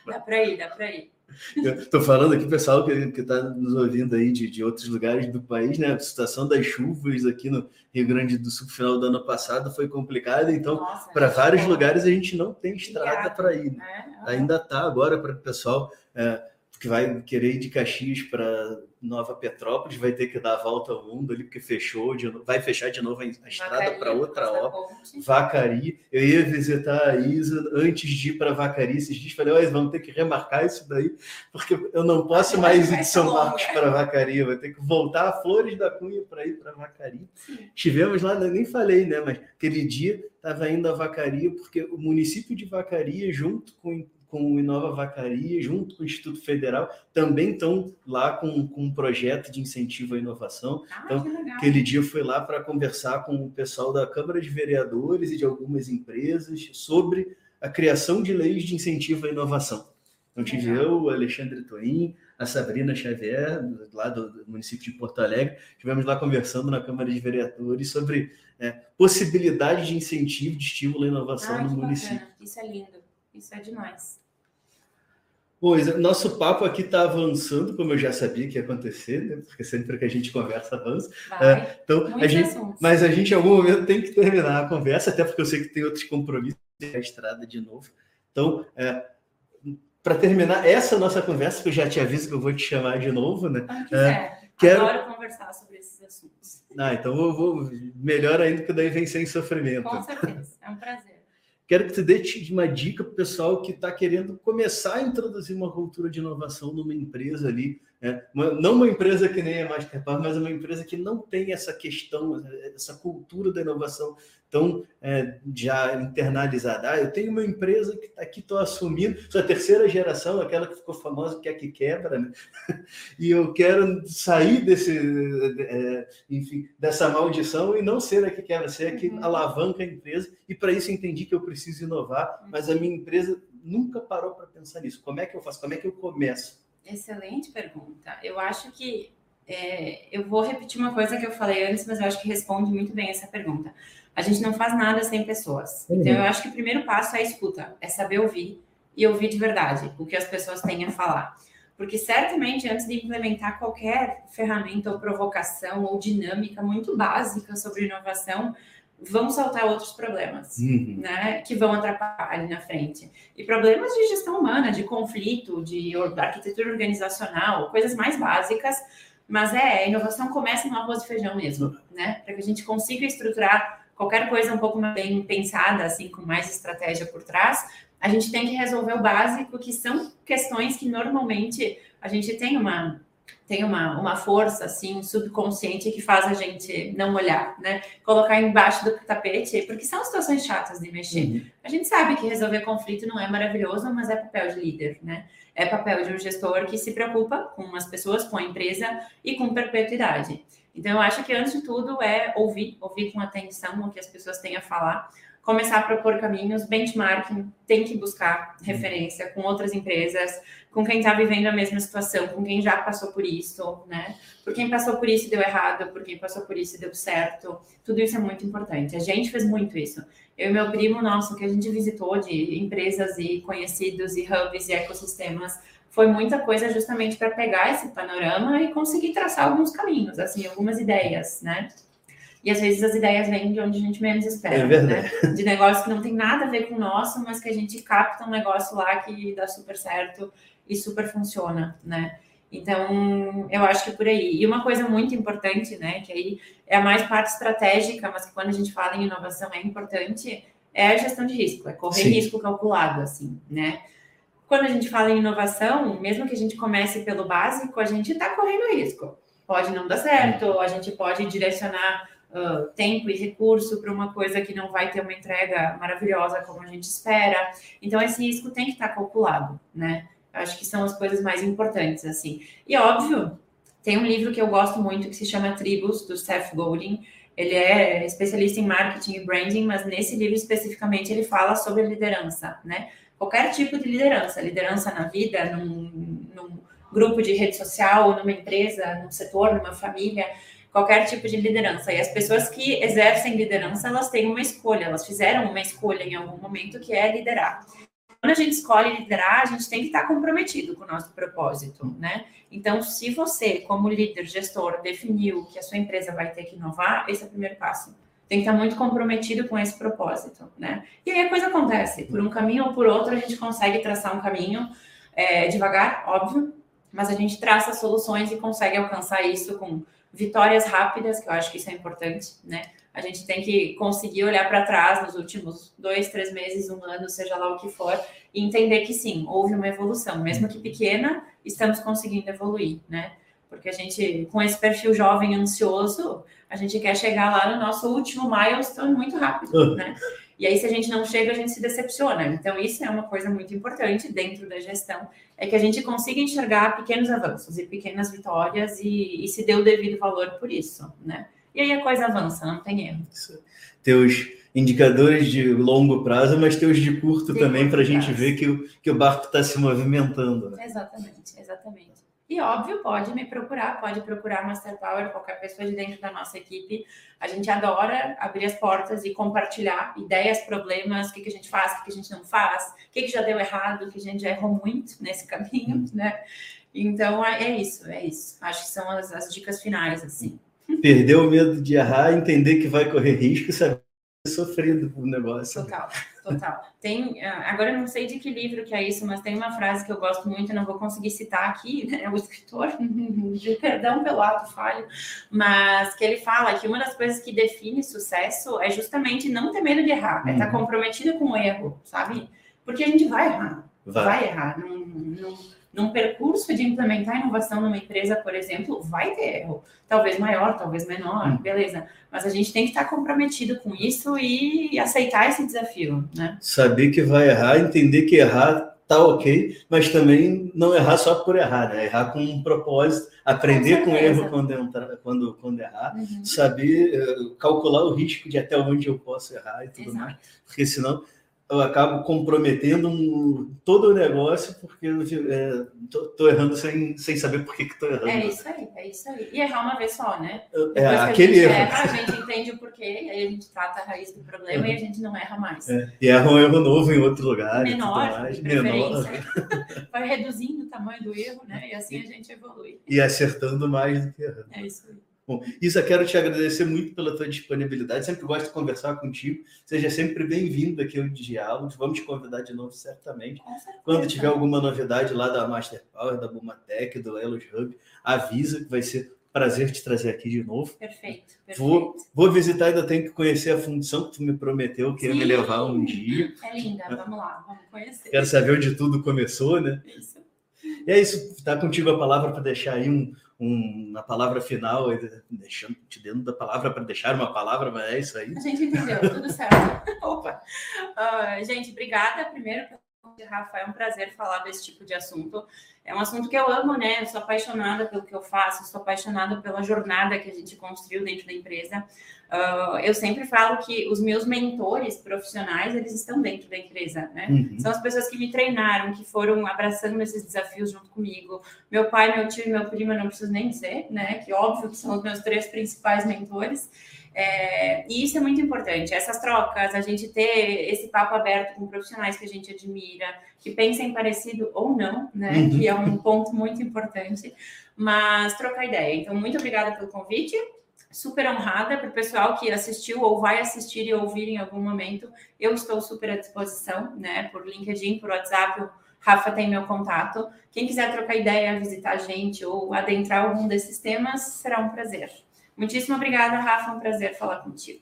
dá para ir, dá para ir. Estou falando aqui, pessoal, que está nos ouvindo aí de, de outros lugares do país, né? A situação das chuvas aqui no Rio Grande do Sul, final do ano passado, foi complicada. Então, para vários lugares, a gente não tem estrada para ir. Né? É, Ainda está agora para o pessoal é, que vai querer ir de Caxias para Nova Petrópolis vai ter que dar a volta ao mundo ali, porque fechou, de, vai fechar de novo a estrada para outra obra. Vacari. Eu ia visitar a Isa antes de ir para Vacari esses dias. Falei, olha, vamos ter que remarcar isso daí, porque eu não posso ah, mais ir de São Marcos para Vacari. Vou ter que voltar a Flores da Cunha para ir para Vacari. Tivemos lá, nem falei, né? Mas aquele dia estava indo a Vacaria, porque o município de Vacaria, junto com com o Inova Vacaria, junto com o Instituto Federal, também estão lá com, com um projeto de incentivo à inovação. Ah, então, aquele dia eu fui lá para conversar com o pessoal da Câmara de Vereadores e de algumas empresas sobre a criação de leis de incentivo à inovação. Então, tive legal. eu, o Alexandre Toim, a Sabrina Xavier, lá do município de Porto Alegre, estivemos lá conversando na Câmara de Vereadores sobre é, possibilidade de incentivo, de estímulo à inovação ah, no município. Bacana. Isso é lindo. Isso é demais. Pois, nosso papo aqui está avançando, como eu já sabia que ia acontecer, né? porque sempre que a gente conversa, avança. É, então, a gente, mas a gente, em algum momento, tem que terminar a conversa, até porque eu sei que tem outros compromissos a estrada de novo. Então, é, para terminar essa nossa conversa, que eu já te aviso que eu vou te chamar de novo, né? É, quero... Adoro conversar sobre esses assuntos. Ah, então vou, vou melhor ainda que daí vem sem sofrimento. Com certeza, é um prazer. Quero que você dê uma dica para o pessoal que está querendo começar a introduzir uma cultura de inovação numa empresa ali. Uma, não uma empresa que nem a Mastercard, mas uma empresa que não tem essa questão, essa cultura da inovação tão é, já internalizada. Ah, eu tenho uma empresa que está aqui, estou assumindo, sou a terceira geração, aquela que ficou famosa, que é a que quebra, né? e eu quero sair desse, é, enfim, dessa maldição e não ser a que quebra, ser a que uhum. alavanca a empresa. E para isso entendi que eu preciso inovar, uhum. mas a minha empresa nunca parou para pensar nisso. Como é que eu faço? Como é que eu começo? Excelente pergunta. Eu acho que é, eu vou repetir uma coisa que eu falei antes, mas eu acho que responde muito bem essa pergunta. A gente não faz nada sem pessoas. Uhum. Então, eu acho que o primeiro passo é a escuta, é saber ouvir e ouvir de verdade o que as pessoas têm a falar. Porque certamente, antes de implementar qualquer ferramenta ou provocação ou dinâmica muito básica sobre inovação, vão saltar outros problemas, uhum. né, que vão atrapalhar ali na frente. E problemas de gestão humana, de conflito, de arquitetura organizacional, coisas mais básicas, mas é, a inovação começa no arroz e feijão mesmo, né, para que a gente consiga estruturar qualquer coisa um pouco mais bem pensada, assim, com mais estratégia por trás, a gente tem que resolver o básico, que são questões que normalmente a gente tem uma tem uma, uma força assim subconsciente que faz a gente não olhar, né? Colocar embaixo do tapete, porque são situações chatas de mexer. Uhum. A gente sabe que resolver conflito não é maravilhoso, mas é papel de líder, né? É papel de um gestor que se preocupa com as pessoas, com a empresa e com perpetuidade. Então, eu acho que antes de tudo é ouvir, ouvir com atenção o que as pessoas têm a falar, começar a propor caminhos, benchmarking, tem que buscar referência com outras empresas, com quem está vivendo a mesma situação, com quem já passou por isso, né? Por quem passou por isso e deu errado, por quem passou por isso e deu certo. Tudo isso é muito importante. A gente fez muito isso. Eu e meu primo, nosso, que a gente visitou de empresas e conhecidos e hubs e ecossistemas, foi muita coisa justamente para pegar esse panorama e conseguir traçar alguns caminhos, assim, algumas ideias, né? E às vezes as ideias vêm de onde a gente menos espera, é né? De negócio que não tem nada a ver com o nosso, mas que a gente capta um negócio lá que dá super certo e super funciona, né? Então, eu acho que é por aí. E uma coisa muito importante, né, que aí é a mais parte estratégica, mas que quando a gente fala em inovação é importante, é a gestão de risco, é correr Sim. risco calculado, assim, né? Quando a gente fala em inovação, mesmo que a gente comece pelo básico, a gente está correndo risco. Pode não dar certo, a gente pode direcionar uh, tempo e recurso para uma coisa que não vai ter uma entrega maravilhosa como a gente espera. Então, esse risco tem que estar tá calculado, né? Acho que são as coisas mais importantes, assim. E óbvio, tem um livro que eu gosto muito que se chama Tribos, do Seth Godin. Ele é especialista em marketing e branding, mas nesse livro especificamente ele fala sobre liderança, né? Qualquer tipo de liderança, liderança na vida, num, num grupo de rede social, numa empresa, num setor, numa família, qualquer tipo de liderança. E as pessoas que exercem liderança, elas têm uma escolha, elas fizeram uma escolha em algum momento que é liderar quando a gente escolhe liderar, a gente tem que estar comprometido com o nosso propósito, né? Então, se você, como líder, gestor, definiu que a sua empresa vai ter que inovar, esse é o primeiro passo. Tem que estar muito comprometido com esse propósito, né? E aí a coisa acontece. Por um caminho ou por outro, a gente consegue traçar um caminho é, devagar, óbvio, mas a gente traça soluções e consegue alcançar isso com vitórias rápidas, que eu acho que isso é importante, né? A gente tem que conseguir olhar para trás nos últimos dois, três meses, um ano, seja lá o que for, e entender que sim, houve uma evolução, mesmo que pequena, estamos conseguindo evoluir, né? Porque a gente, com esse perfil jovem ansioso, a gente quer chegar lá no nosso último milestone muito rápido, uhum. né? E aí, se a gente não chega, a gente se decepciona. Então, isso é uma coisa muito importante dentro da gestão, é que a gente consiga enxergar pequenos avanços e pequenas vitórias e, e se dê o devido valor por isso, né? E aí a coisa avança, não tem erro. Teus indicadores de longo prazo, mas teus de curto também, para a gente ver que o, que o barco está se movimentando. Né? Exatamente, exatamente. E óbvio, pode me procurar, pode procurar Master Power, qualquer pessoa de dentro da nossa equipe. A gente adora abrir as portas e compartilhar ideias, problemas, o que, que a gente faz, o que, a gente não faz, o que, que já deu errado, o que a gente já errou muito nesse caminho, uhum. né? Então é isso, é isso. Acho que são as, as dicas finais, assim perder o medo de errar, entender que vai correr risco e saber sofrendo o negócio. Total, total. Tem, ah, agora eu não sei de que livro que é isso, mas tem uma frase que eu gosto muito, não vou conseguir citar aqui, né? É o escritor, perdão pelo ato falho, mas que ele fala que uma das coisas que define sucesso é justamente não ter medo de errar, é estar uhum. comprometido com o erro, sabe? Porque a gente vai errar, vai, vai errar, não, não num percurso de implementar inovação numa empresa, por exemplo, vai ter erro. Talvez maior, talvez menor, hum. beleza. Mas a gente tem que estar comprometido com isso e aceitar esse desafio, né? Saber que vai errar, entender que errar tá ok, mas também não errar só por errar, né? Errar com um propósito, aprender com, com erro quando, entrar, quando, quando errar, uhum. saber uh, calcular o risco de até onde eu posso errar e tudo Exato. mais, porque senão eu acabo comprometendo um, todo o negócio porque eu é, errando sem, sem saber por que estou errando. É isso aí, é isso aí. E errar uma vez só, né? É, aquele a erro. Erra, a gente entende o porquê, aí a gente trata a raiz do problema e a gente não erra mais. É, e erra um erro novo em outro lugar. Menor, mais, menor. Vai reduzindo o tamanho do erro, né? E assim a gente evolui. E acertando mais do que errando. É isso aí. Bom, Isa, quero te agradecer muito pela tua disponibilidade. Sempre gosto de conversar contigo. Seja sempre bem-vindo aqui ao Diálogos. Vamos te convidar de novo, certamente. Quando tiver alguma novidade lá da Master Power, da Bumatec, do Elos Hub, avisa que vai ser prazer te trazer aqui de novo. Perfeito. perfeito. Vou, vou visitar, ainda tenho que conhecer a função que tu me prometeu que ia me levar um dia. É linda, vamos lá, vamos conhecer. Quero saber onde tudo começou, né? Isso. E é isso, tá contigo a palavra para deixar aí um, um, uma palavra final, deixando, te dando da palavra para deixar uma palavra, mas é isso aí. A gente entendeu, tudo certo. Opa! Uh, gente, obrigada primeiro Rafa, é um prazer falar desse tipo de assunto. É um assunto que eu amo, né? Eu sou apaixonada pelo que eu faço, sou apaixonada pela jornada que a gente construiu dentro da empresa. Uh, eu sempre falo que os meus mentores profissionais, eles estão dentro da empresa, né? Uhum. São as pessoas que me treinaram, que foram abraçando esses desafios junto comigo. Meu pai, meu tio e meu primo, eu não preciso nem dizer, né? Que óbvio que são os meus três principais mentores. É, e isso é muito importante, essas trocas, a gente ter esse papo aberto com profissionais que a gente admira, que pensem parecido ou não, né? Uhum. Que é um ponto muito importante, mas trocar ideia. Então, muito obrigada pelo convite super honrada para o pessoal que assistiu ou vai assistir e ouvir em algum momento. Eu estou super à disposição, né? Por LinkedIn, por WhatsApp, Rafa tem meu contato. Quem quiser trocar ideia, visitar a gente ou adentrar algum desses temas, será um prazer. Muitíssimo obrigada, Rafa. Um prazer falar contigo.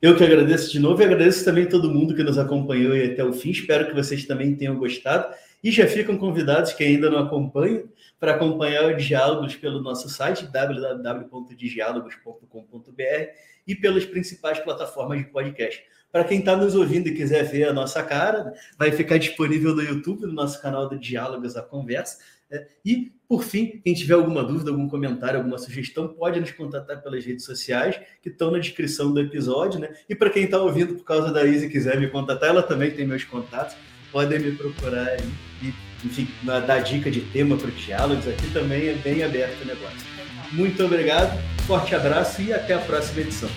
Eu que agradeço de novo e agradeço também todo mundo que nos acompanhou até o fim. Espero que vocês também tenham gostado. E já ficam convidados que ainda não acompanham para acompanhar o Diálogos pelo nosso site www.diálogos.com.br e pelas principais plataformas de podcast. Para quem está nos ouvindo e quiser ver a nossa cara, vai ficar disponível no YouTube, no nosso canal do Diálogos a Conversa. É, e, por fim, quem tiver alguma dúvida, algum comentário, alguma sugestão, pode nos contatar pelas redes sociais, que estão na descrição do episódio. Né? E para quem está ouvindo por causa da Isa e quiser me contatar, ela também tem meus contatos, podem me procurar aí. E, enfim, dar dica de tema para os diálogos, aqui também é bem aberto o negócio. Muito obrigado, forte abraço e até a próxima edição.